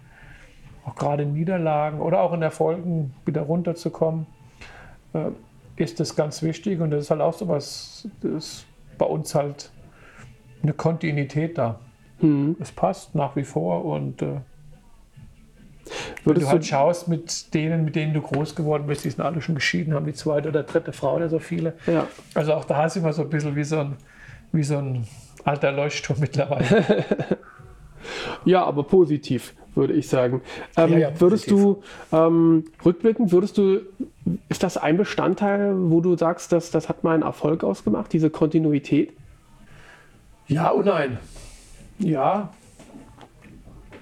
A: auch gerade in Niederlagen oder auch in Erfolgen wieder runterzukommen, äh, ist das ganz wichtig und das ist halt auch so was, das bei uns halt eine Kontinuität da.
B: Hm.
A: Es passt nach wie vor und äh, wenn du, halt schaust mit denen, mit denen du groß geworden bist, die sind alle schon geschieden, haben die zweite oder dritte Frau oder so viele.
B: ja.
A: Also auch da ist immer so ein bisschen wie so ein, wie so ein alter Leuchtturm mittlerweile.
B: ja, aber positiv, würde ich sagen. Ähm,
A: Ja, ja,
B: würdest du ähm, rückblickend, würdest du, ist das ein Bestandteil, wo du sagst, dass das hat meinen Erfolg ausgemacht, diese Kontinuität?
A: Ja und nein. Ja,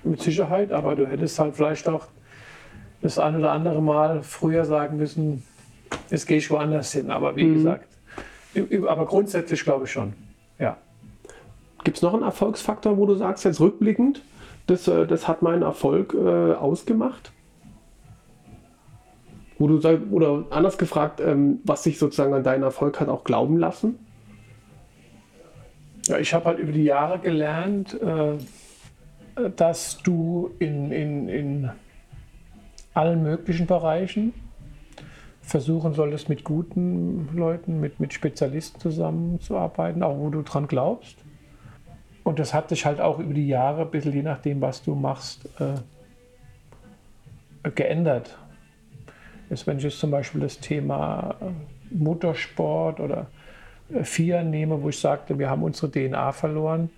A: mit Sicherheit, aber du hättest halt vielleicht auch das ein oder andere Mal früher sagen müssen, jetzt gehe ich woanders hin. Aber wie gesagt, aber grundsätzlich glaube ich schon. Ja.
B: Gibt es noch einen Erfolgsfaktor, wo du sagst, jetzt rückblickend, das, äh, das hat meinen Erfolg äh, ausgemacht? Wo du sagst, oder anders gefragt, ähm, was sich sozusagen an deinen Erfolg hat auch glauben lassen?
A: Ja, ich habe halt über die Jahre gelernt, äh, dass du in, in, in allen möglichen Bereichen versuchen solltest, mit guten Leuten, mit, mit Spezialisten zusammenzuarbeiten, auch wo du dran glaubst. Und das hat sich halt auch über die Jahre, ein bisschen je nachdem, was du machst, äh, geändert. Jetzt, wenn ich jetzt zum Beispiel das Thema äh, Motorsport oder äh, FIA nehme, wo ich sagte, wir haben unsere DNA verloren,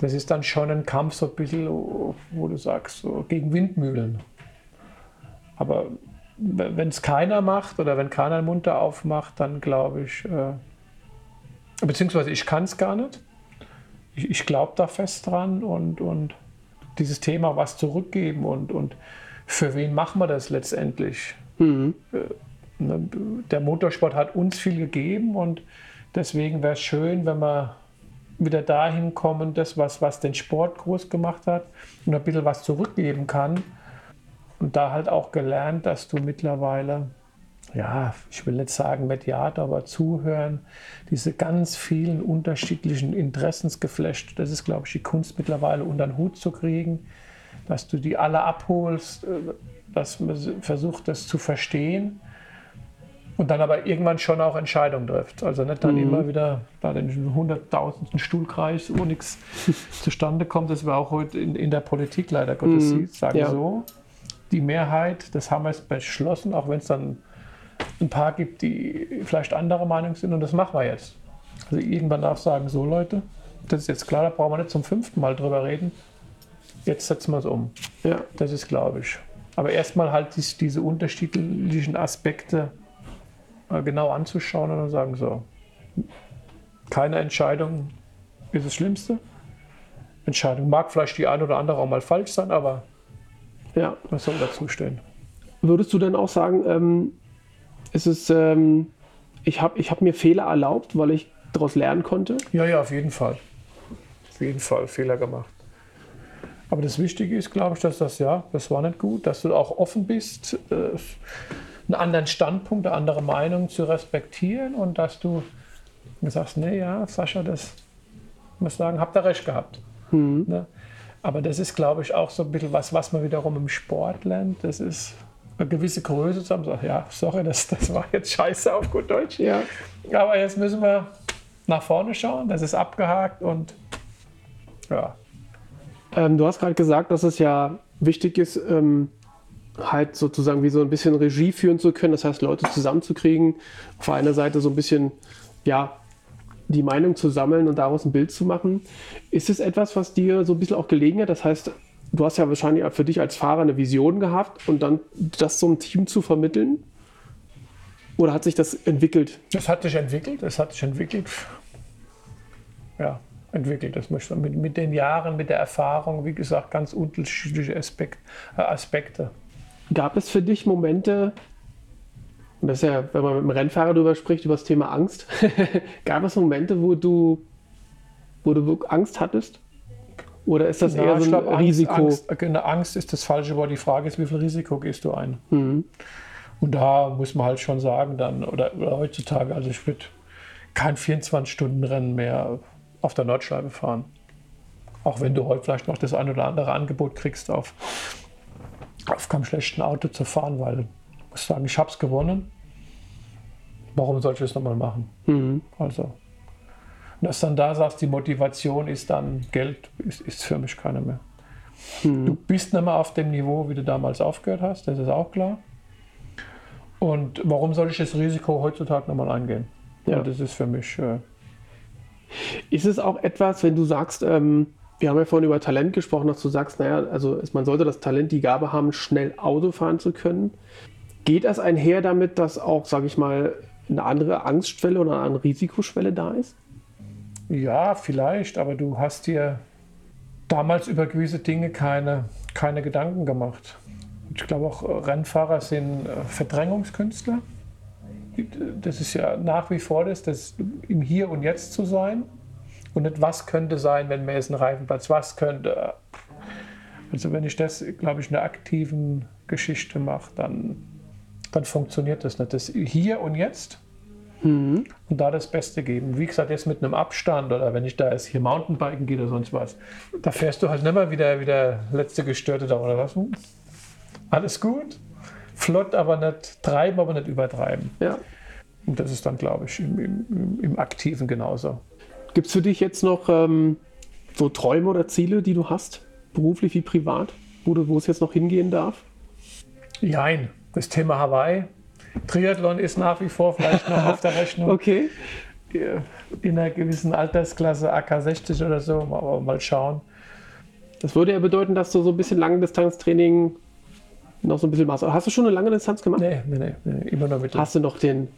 A: das ist dann schon ein Kampf so ein bisschen, wo du sagst, so gegen Windmühlen. Aber wenn es keiner macht oder wenn keiner den Mund da aufmacht, dann glaube ich, äh, beziehungsweise ich kann es gar nicht. Ich, ich glaube da fest dran und, und dieses Thema was zurückgeben und, und für wen machen wir das letztendlich?
B: Mhm.
A: Ne, Der Motorsport hat uns viel gegeben und deswegen wäre es schön, wenn wir wieder dahin kommen, das, was, was den Sport groß gemacht hat und ein bisschen was zurückgeben kann. Und da halt auch gelernt, dass du mittlerweile, ja, ich will nicht sagen Mediator, aber zuhören, diese ganz vielen unterschiedlichen Interessensgeflechte, das ist, glaube ich, die Kunst mittlerweile unter den Hut zu kriegen, dass du die alle abholst, äh, dass man versucht, das zu verstehen und dann aber irgendwann schon auch Entscheidungen trifft. Also nicht dann
B: Mhm.
A: immer wieder da den hunderttausendsten Stuhlkreis, wo nichts zustande kommt. Das wir auch heute in, in der Politik leider Gottes
B: Mhm.
A: sieht. Sagen
B: Ja.
A: so, die Mehrheit, das haben wir jetzt beschlossen, auch wenn es dann ein paar gibt, die vielleicht anderer Meinung sind und das machen wir jetzt. Also irgendwann darf sagen, so Leute, das ist jetzt klar, da brauchen wir nicht zum fünften Mal drüber reden. Jetzt setzen wir es um.
B: Ja.
A: Das ist, glaube ich. Aber erstmal halt dies, diese unterschiedlichen Aspekte äh, genau anzuschauen und dann sagen, so, keine Entscheidung ist das Schlimmste. Entscheidung mag vielleicht die eine oder andere auch mal falsch sein, aber
B: ja.
A: was soll dazu stehen?
B: Würdest du denn auch sagen, ähm, ist es, ähm, ich habe ich hab mir Fehler erlaubt, weil ich daraus lernen konnte?
A: Ja, ja, auf jeden Fall. Auf jeden Fall Fehler gemacht. Aber das Wichtige ist, glaube ich, dass das, ja, das war nicht gut, dass du auch offen bist, äh, einen anderen Standpunkt, eine andere Meinung zu respektieren und dass du sagst, nee, ja, Sascha, das muss sagen, habt ihr recht gehabt. Ne? Aber das ist, glaube ich, auch so ein bisschen was, was man wiederum im Sport lernt. Das ist eine gewisse Größe zusammen. Sagt, ja, sorry, das, das war jetzt scheiße auf gut Deutsch.
B: Ja.
A: Aber jetzt müssen wir nach vorne schauen. Das ist abgehakt und ja,
B: Ähm, du hast gerade gesagt, dass es ja wichtig ist, ähm, halt sozusagen wie so ein bisschen Regie führen zu können, das heißt Leute zusammenzukriegen, auf einer Seite so ein bisschen, ja, die Meinung zu sammeln und daraus ein Bild zu machen. Ist es etwas, was dir so ein bisschen auch gelegen hat? Das heißt, du hast ja wahrscheinlich für dich als Fahrer eine Vision gehabt und dann das so einem Team zu vermitteln? Oder hat sich das entwickelt?
A: das hat sich entwickelt. Das hat sich entwickelt. Ja, entwickelt. Das möchte mit, mit den Jahren, mit der Erfahrung, wie gesagt, ganz unterschiedliche Aspekt, äh, Aspekte.
B: Gab es für dich Momente, Und das ist ja, wenn man mit einem Rennfahrer darüber spricht, über das Thema Angst, gab es Momente, wo du, wo du Angst hattest? Oder ist das
A: Ja,
B: eher so ein
A: glaub,
B: Risiko?
A: Angst, Angst, Angst ist das falsche Wort. Die Frage ist, wie viel Risiko gehst du ein?
B: Mhm.
A: Und da muss man halt schon sagen, dann, oder, oder heutzutage, also ich würde kein 24-Stunden-Rennen mehr auf der Nordschleife fahren. Auch wenn du heute vielleicht noch das ein oder andere Angebot kriegst, auf, auf keinem schlechten Auto zu fahren, weil ich muss sagen, ich habe es gewonnen. Warum soll ich das nochmal machen?
B: Mhm.
A: Also, und dass dann da sagst, die Motivation ist dann Geld, ist, ist für mich keine mehr. Du bist nicht mehr auf dem Niveau, wie du damals aufgehört hast, das ist auch klar. Und warum soll ich das Risiko heutzutage nochmal eingehen?
B: Ja.
A: Ja. das ist für mich, äh,
B: Ist es auch etwas, wenn du sagst, ähm, wir haben ja vorhin über Talent gesprochen, dass du sagst, naja, also man sollte das Talent, die Gabe haben, schnell Auto fahren zu können. Geht das einher damit, dass auch, sage ich mal, eine andere Angstschwelle oder eine Risikoschwelle da ist?
A: Ja, vielleicht, aber du hast dir damals über gewisse Dinge keine, keine Gedanken gemacht. Ich glaube auch, äh, Rennfahrer sind äh, Verdrängungskünstler. Das ist ja nach wie vor das, das im Hier und Jetzt zu sein und nicht was könnte sein, wenn mir jetzt ein Reifenplatz, was könnte. Also wenn ich das, glaube ich, in einer aktiven Geschichte mache, dann, dann funktioniert das nicht. Das Hier und Jetzt und da das Beste geben. Wie gesagt, jetzt mit einem Abstand oder wenn ich da jetzt hier Mountainbiken gehe oder sonst was, da fährst du halt nicht mehr wieder wie der letzte Gestörte da oder was. Alles gut, flott, aber nicht treiben, aber nicht übertreiben.
B: Ja.
A: Und das ist dann, glaube ich, im, im, im- Aktiven genauso.
B: Gibt es für dich jetzt noch ähm, so Träume oder Ziele, die du hast, beruflich wie privat, wo, du, wo es jetzt noch hingehen darf?
A: Jein, das Thema Hawaii. Triathlon ist nach wie vor vielleicht noch auf der Rechnung.
B: Okay.
A: In einer gewissen Altersklasse, AK 60 oder so, aber mal schauen.
B: Das würde ja bedeuten, dass du so ein bisschen Langdistanztraining noch so ein bisschen machst. Hast du schon eine lange Distanz gemacht?
A: Nee, nee, nee, nee immer nur Mittel.
B: Hast du noch den,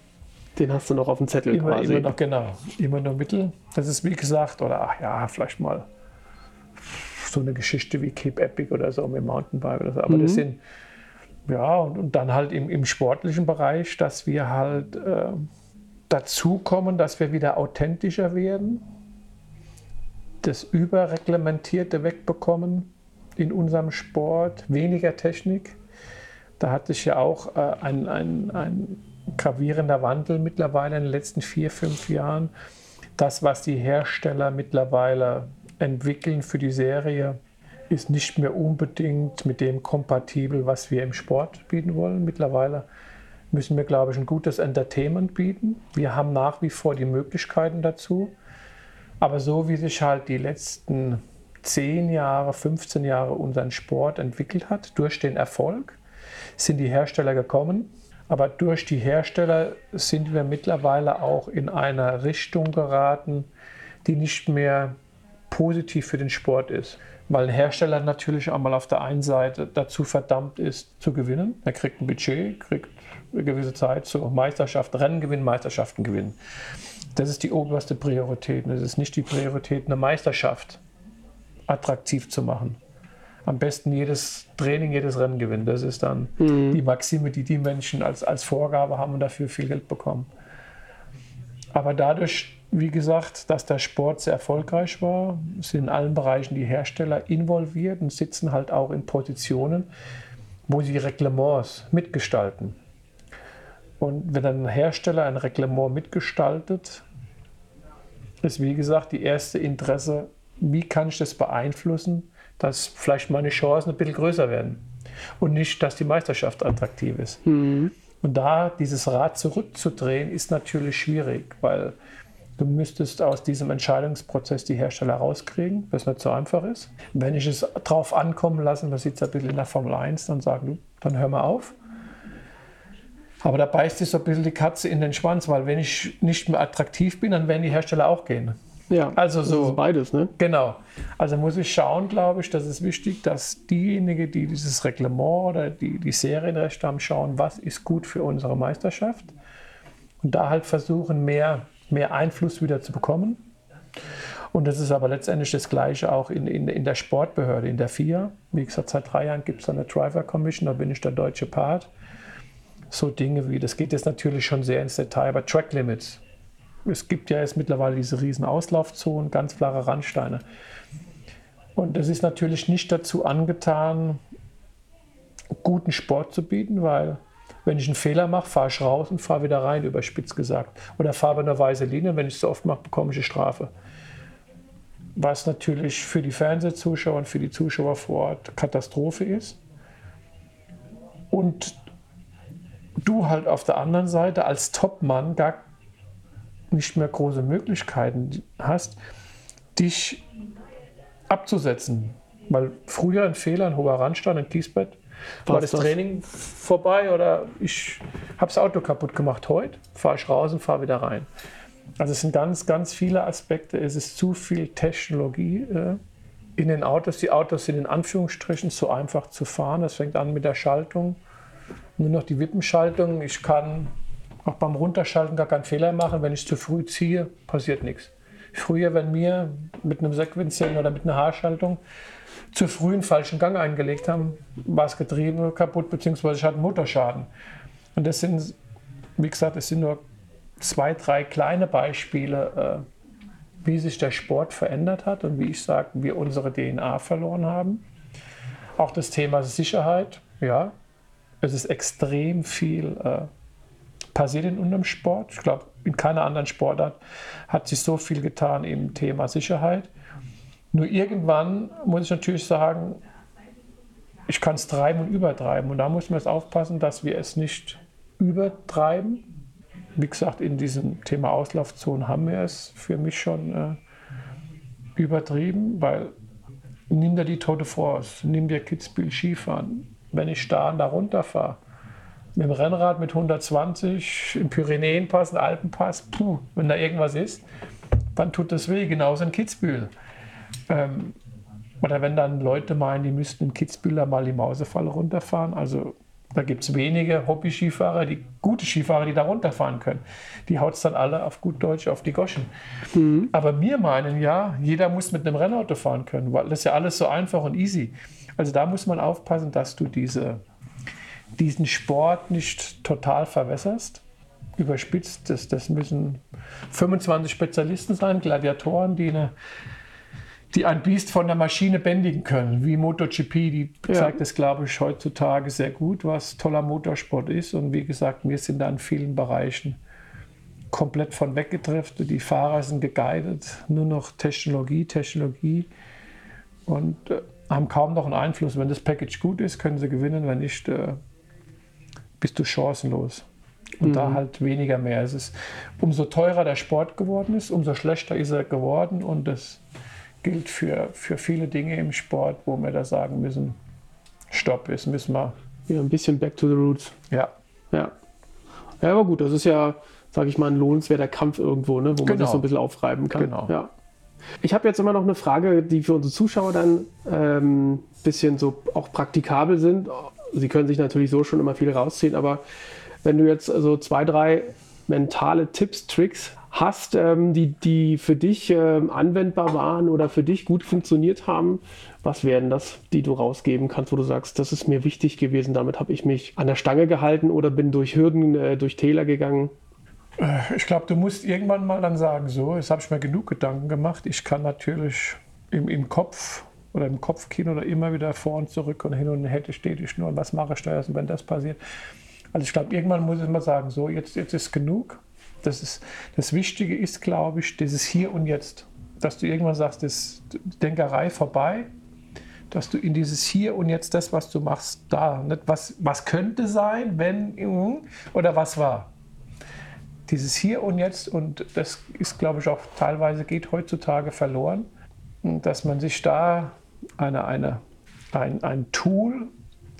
B: den hast du noch auf dem Zettel
A: Immer,
B: quasi.
A: immer noch, genau. Immer nur Mittel. Das ist wie gesagt, oder ach ja, vielleicht mal so eine Geschichte wie Cape Epic oder so mit Mountainbike oder so. Aber das sind, ja, und, und dann halt im, im sportlichen Bereich, dass wir halt äh, dazu kommen, dass wir wieder authentischer werden, das Überreglementierte wegbekommen in unserem Sport, weniger Technik. Da hat sich ja auch äh, ein, ein, ein gravierender Wandel mittlerweile in den letzten vier, fünf Jahren. Das, was die Hersteller mittlerweile entwickeln für die Serie, ist nicht mehr unbedingt mit dem kompatibel, was wir im Sport bieten wollen. Mittlerweile müssen wir, glaube ich, ein gutes Entertainment bieten. Wir haben nach wie vor die Möglichkeiten dazu. Aber so wie sich halt die letzten 10 Jahre, 15 Jahre unseren Sport entwickelt hat, durch den Erfolg, sind die Hersteller gekommen. Aber durch die Hersteller sind wir mittlerweile auch in einer Richtung geraten, die nicht mehr positiv für den Sport ist. Weil ein Hersteller natürlich einmal auf der einen Seite dazu verdammt ist, zu gewinnen. Er kriegt ein Budget, kriegt eine gewisse Zeit zur Meisterschaft, Rennen gewinnen, Meisterschaften gewinnen. Das ist die oberste Priorität. Es ist nicht die Priorität, eine Meisterschaft attraktiv zu machen. Am besten jedes Training, jedes Rennen gewinnen. Das ist dann die Maxime, die die Menschen als, als Vorgabe haben und dafür viel Geld bekommen. Aber dadurch, wie gesagt, dass der Sport sehr erfolgreich war, sind in allen Bereichen die Hersteller involviert und sitzen halt auch in Positionen, wo sie Reglements mitgestalten. Und wenn ein Hersteller ein Reglement mitgestaltet, ist wie gesagt die erste Interesse, wie kann ich das beeinflussen, dass vielleicht meine Chancen ein bisschen größer werden und nicht, dass die Meisterschaft attraktiv ist. Und da dieses Rad zurückzudrehen, ist natürlich schwierig, weil du müsstest aus diesem Entscheidungsprozess die Hersteller rauskriegen, was nicht so einfach ist. Wenn ich es drauf ankommen lasse, man sieht es ein bisschen in der Formel 1, dann sagen du, dann hör mal auf. Aber da beißt sich so ein bisschen die Katze in den Schwanz, weil wenn ich nicht mehr attraktiv bin, dann werden die Hersteller auch gehen.
B: Ja,
A: Also
B: das
A: so-
B: ist beides, ne?
A: Genau. Also muss ich schauen, glaube ich, das ist wichtig, dass diejenigen, die dieses Reglement oder die, die Serienrechte haben, schauen, was ist gut für unsere Meisterschaft. Und da halt versuchen, mehr, mehr Einfluss wieder zu bekommen. Und das ist aber letztendlich das Gleiche auch in, in, in der Sportbehörde, in der FIA. Wie gesagt, seit drei Jahren gibt es eine Driver Commission, da bin ich der deutsche Part. so Dinge wie, das geht jetzt natürlich schon sehr ins Detail, aber Track Limits. Es gibt ja jetzt mittlerweile diese riesen Auslaufzonen, ganz flache Randsteine. Und das ist natürlich nicht dazu angetan, guten Sport zu bieten, weil wenn ich einen Fehler mache, fahre ich raus und fahre wieder rein, überspitzt gesagt. Oder fahre eine weiße Linie, wenn ich es so oft mache, bekomme ich eine Strafe. Was natürlich für die Fernsehzuschauer und für die Zuschauer vor Ort Katastrophe ist. Und du halt auf der anderen Seite als Topmann gar nicht mehr große Möglichkeiten hast, dich abzusetzen. Weil früher ein Fehler, ein hoher Randstand, ein Kiesbett, war das, das, Training vorbei oder ich habe das Auto kaputt gemacht heute, fahre ich raus und fahre wieder rein. Also es sind ganz, ganz viele Aspekte. Es ist zu viel Technologie äh, in den Autos. Die Autos sind in Anführungsstrichen zu einfach zu fahren. Das fängt an mit der Schaltung. Nur noch die Wippenschaltung. Ich kann auch beim Runterschalten gar keinen Fehler machen. Wenn ich zu früh ziehe, passiert nichts. Früher, wenn wir mit einem Sequenzieren oder mit einer Haarschaltung zu früh einen falschen Gang eingelegt haben, war das Getriebe kaputt, beziehungsweise ich hatte einen Motorschaden. Und das sind, wie gesagt, das sind nur zwei, drei kleine Beispiele, äh, wie sich der Sport verändert hat und wie ich sage, wir unsere DNA verloren haben. Auch das Thema Sicherheit, ja, es ist extrem viel äh, passiert in unserem Sport. Ich glaube, in keiner anderen Sportart hat sich so viel getan im Thema Sicherheit. Nur irgendwann muss ich natürlich sagen, ich kann es treiben und übertreiben. Und da muss man jetzt aufpassen, dass wir es nicht übertreiben. Wie gesagt, in diesem Thema Auslaufzonen haben wir es für mich schon äh, übertrieben, weil nimm dir die Tote France, nimm dir Kitzbühel Skifahren. Wenn ich da und da runterfahre, mit dem Rennrad mit 120 im Pyrenäenpass, im Alpenpass, puh, wenn da irgendwas ist, dann tut das weh, genauso in Kitzbühel. Ähm, oder wenn dann Leute meinen, die müssten in Kitzbühel mal die Mausefalle runterfahren. Also da gibt es wenige Hobby-Skifahrer, die gute Skifahrer, die da runterfahren können. Die haut es dann alle auf gut Deutsch auf die Goschen. Mhm. Aber wir meinen ja, jeder muss mit einem Rennauto fahren können, weil das ist ja alles so einfach und easy. Also da muss man aufpassen, dass du diese, diesen Sport nicht total verwässerst. Überspitzt, das, das müssen 25 Spezialisten sein, Gladiatoren, die eine die ein Biest von der Maschine bändigen können, wie MotoGP. Die zeigt es, glaube ich, heutzutage sehr gut, was toller Motorsport ist. Und wie gesagt, wir sind da in vielen Bereichen komplett von weggedriftet. Die Fahrer sind geguidet, nur noch Technologie, Technologie und äh, haben kaum noch einen Einfluss. Wenn das Package gut ist, können sie gewinnen, wenn nicht, äh, bist du chancenlos. Und mhm. da halt weniger mehr. Es ist, umso teurer der Sport geworden ist, umso schlechter ist er geworden und das gilt für, für viele Dinge im Sport, wo wir da sagen müssen, Stopp, jetzt müssen wir.
B: Ja, ein bisschen back to the roots.
A: Ja.
B: Ja. Ja, aber gut, das ist ja, sage ich mal, ein lohnenswerter Kampf irgendwo, ne, wo man genau. sich so ein bisschen aufreiben kann.
A: Genau.
B: Ja. Ich habe jetzt immer noch eine Frage, die für unsere Zuschauer dann ein ähm, bisschen so auch praktikabel sind. Sie können sich natürlich so schon immer viel rausziehen, aber wenn du jetzt so zwei, drei mentale Tipps, Tricks hast, ähm, die, die für dich ähm, anwendbar waren oder für dich gut funktioniert haben, was wären das, die du rausgeben kannst, wo du sagst, das ist mir wichtig gewesen, damit habe ich mich an der Stange gehalten oder bin durch Hürden, äh, durch Täler gegangen?
A: Äh, ich glaube, du musst irgendwann mal dann sagen, so, jetzt habe ich mir genug Gedanken gemacht. Ich kann natürlich im, im Kopf oder im Kopfkino oder immer wieder vor und zurück und hin und her steht ich nur und was mache ich da wenn das passiert. Also ich glaube, irgendwann muss ich mal sagen, so, jetzt, jetzt ist genug das, ist, das Wichtige ist, glaube ich, dieses Hier und Jetzt. Dass du irgendwann sagst, das Denkerei vorbei, dass du in dieses Hier und Jetzt das, was du machst, da, nicht was, was könnte sein, wenn, oder was war. Dieses Hier und Jetzt, und das ist, glaube ich, auch teilweise geht heutzutage verloren, dass man sich da eine, eine, ein, ein Tool,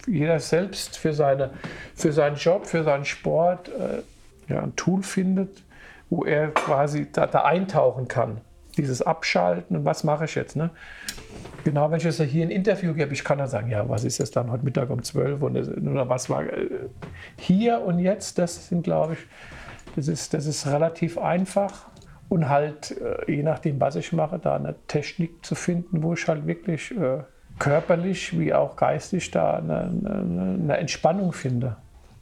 A: jeder selbst für, seine, für seinen Job, für seinen Sport, äh, ja, ein Tool findet, wo er quasi da, da, eintauchen kann. Dieses Abschalten was mache ich jetzt? Ne? Genau, wenn ich jetzt hier ein Interview gebe, ich kann dann sagen, ja, was ist jetzt dann heute Mittag um 12 und, oder was war äh, hier und jetzt, das sind, glaube ich, das ist, das ist relativ einfach und halt, äh, je nachdem, was ich mache, da eine Technik zu finden, wo ich halt wirklich äh, körperlich wie auch geistig da eine, eine, eine Entspannung finde.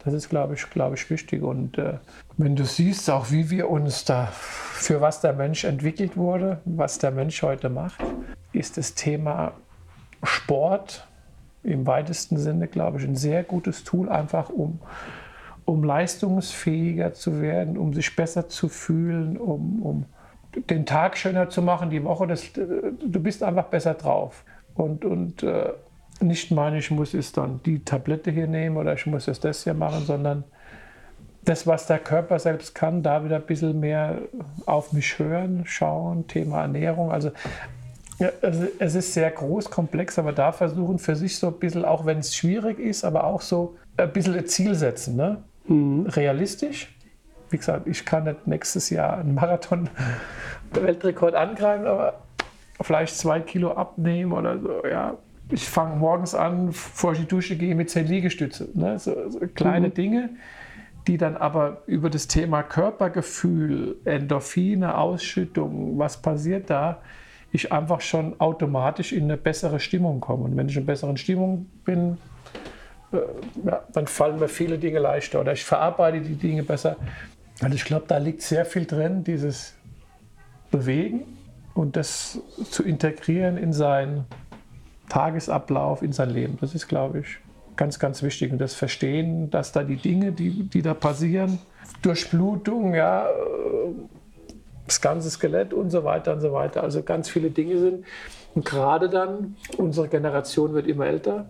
A: Das ist, glaube ich, glaube ich, wichtig. Und äh, wenn du siehst, auch wie wir uns da, für was der Mensch entwickelt wurde, was der Mensch heute macht, ist das Thema Sport im weitesten Sinne, glaube ich, ein sehr gutes Tool, einfach um, um leistungsfähiger zu werden, um sich besser zu fühlen, um, um den Tag schöner zu machen, die Woche. Das, du bist einfach besser drauf. Und, und äh, nicht meine, ich muss jetzt dann die Tablette hier nehmen oder ich muss jetzt das hier machen, sondern das, was der Körper selbst kann, da wieder ein bisschen mehr auf mich hören, schauen, Thema Ernährung. Also es ist sehr groß, komplex, aber da versuchen für sich so ein bisschen, auch wenn es schwierig ist, aber auch so ein bisschen ein Ziel setzen. Ne? Mhm. Realistisch. Wie gesagt, ich kann nicht nächstes Jahr einen Marathon-Weltrekord angreifen, aber vielleicht zwei Kilo abnehmen oder so. Ja, ich fange morgens an, bevor ich die Dusche gehe, mit zehn Liegestütze. Ne? So, so kleine mhm. Dinge, die dann aber über das Thema Körpergefühl, Endorphine, Ausschüttung, was passiert da, ich einfach schon automatisch in eine bessere Stimmung komme. Und wenn ich in einer besseren Stimmung bin, äh, ja, dann fallen mir viele Dinge leichter oder ich verarbeite die Dinge besser. Also ich glaube, da liegt sehr viel drin, dieses Bewegen und das zu integrieren in seinen Tagesablauf, in sein Leben. Das ist, glaube ich, ganz, ganz wichtig. Und das Verstehen, dass da die Dinge, die, die da passieren, Durchblutung, ja, das ganze Skelett und so weiter und so weiter. Also ganz viele Dinge sind. Und gerade dann, unsere Generation wird immer älter.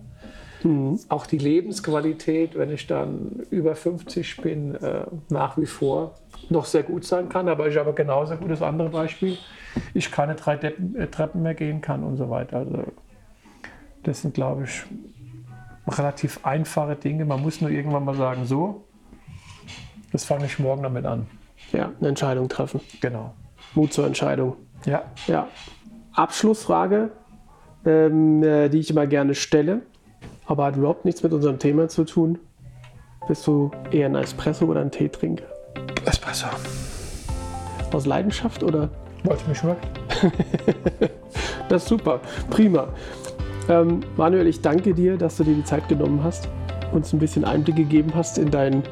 A: Mhm. Auch die Lebensqualität, wenn ich dann über 50 bin, äh, nach wie vor noch sehr gut sein kann. Aber ich habe genauso gut das andere Beispiel. Ich keine drei Deppen, äh, Treppen mehr gehen kann und so weiter. Also das sind, glaube ich, relativ einfache Dinge. Man muss nur irgendwann mal sagen, so, das fange ich morgen damit an.
B: Ja, eine Entscheidung treffen.
A: Genau.
B: Mut zur Entscheidung.
A: Ja.
B: Ja. Abschlussfrage, ähm, äh, die ich immer gerne stelle, aber hat überhaupt nichts mit unserem Thema zu tun. Bist du eher ein Espresso oder ein Teetrinker?
A: Espresso.
B: Aus Leidenschaft oder?
A: Wollte mich schmecken.
B: das ist super. Prima. Ähm, Manuel, ich danke dir, dass du dir die Zeit genommen hast, uns ein bisschen Einblick gegeben hast in dein,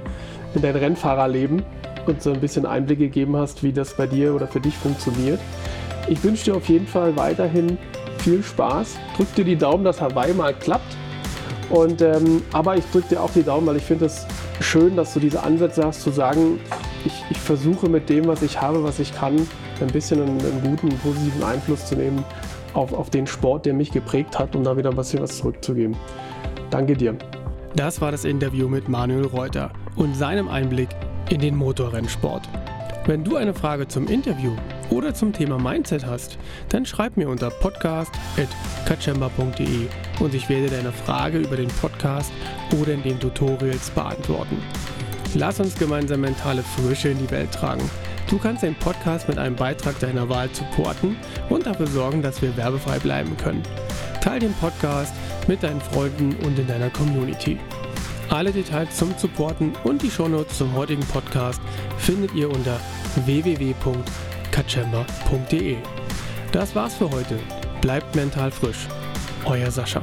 B: in dein Rennfahrerleben und so ein bisschen Einblick gegeben hast, wie das bei dir oder für dich funktioniert. Ich wünsche dir auf jeden Fall weiterhin viel Spaß. Drück dir die Daumen, dass Hawaii mal klappt. Und, ähm, aber ich drücke dir auch die Daumen, weil ich finde es schön, dass du diese Ansätze hast, zu sagen, ich, ich, versuche mit dem, was ich habe, was ich kann, ein bisschen einen, einen guten, positiven Einfluss zu nehmen auf, auf den Sport, der mich geprägt hat, um da wieder ein was zurückzugeben. Danke dir.
D: Das war das Interview mit Manuel Reuter und seinem Einblick in den Motorrennsport. Wenn du eine Frage zum Interview oder zum Thema Mindset hast, dann schreib mir unter podcast.kachemba.de und ich werde deine Frage über den Podcast oder in den Tutorials beantworten. Lass uns gemeinsam mentale Frische in die Welt tragen. Du kannst den Podcast mit einem Beitrag deiner Wahl supporten und dafür sorgen, dass wir werbefrei bleiben können. Teil den Podcast mit deinen Freunden und in deiner Community. Alle Details zum Supporten und die Shownotes zum heutigen Podcast findet ihr unter www.kachemba.de. Das war's für heute. Bleibt mental frisch. Euer Sascha.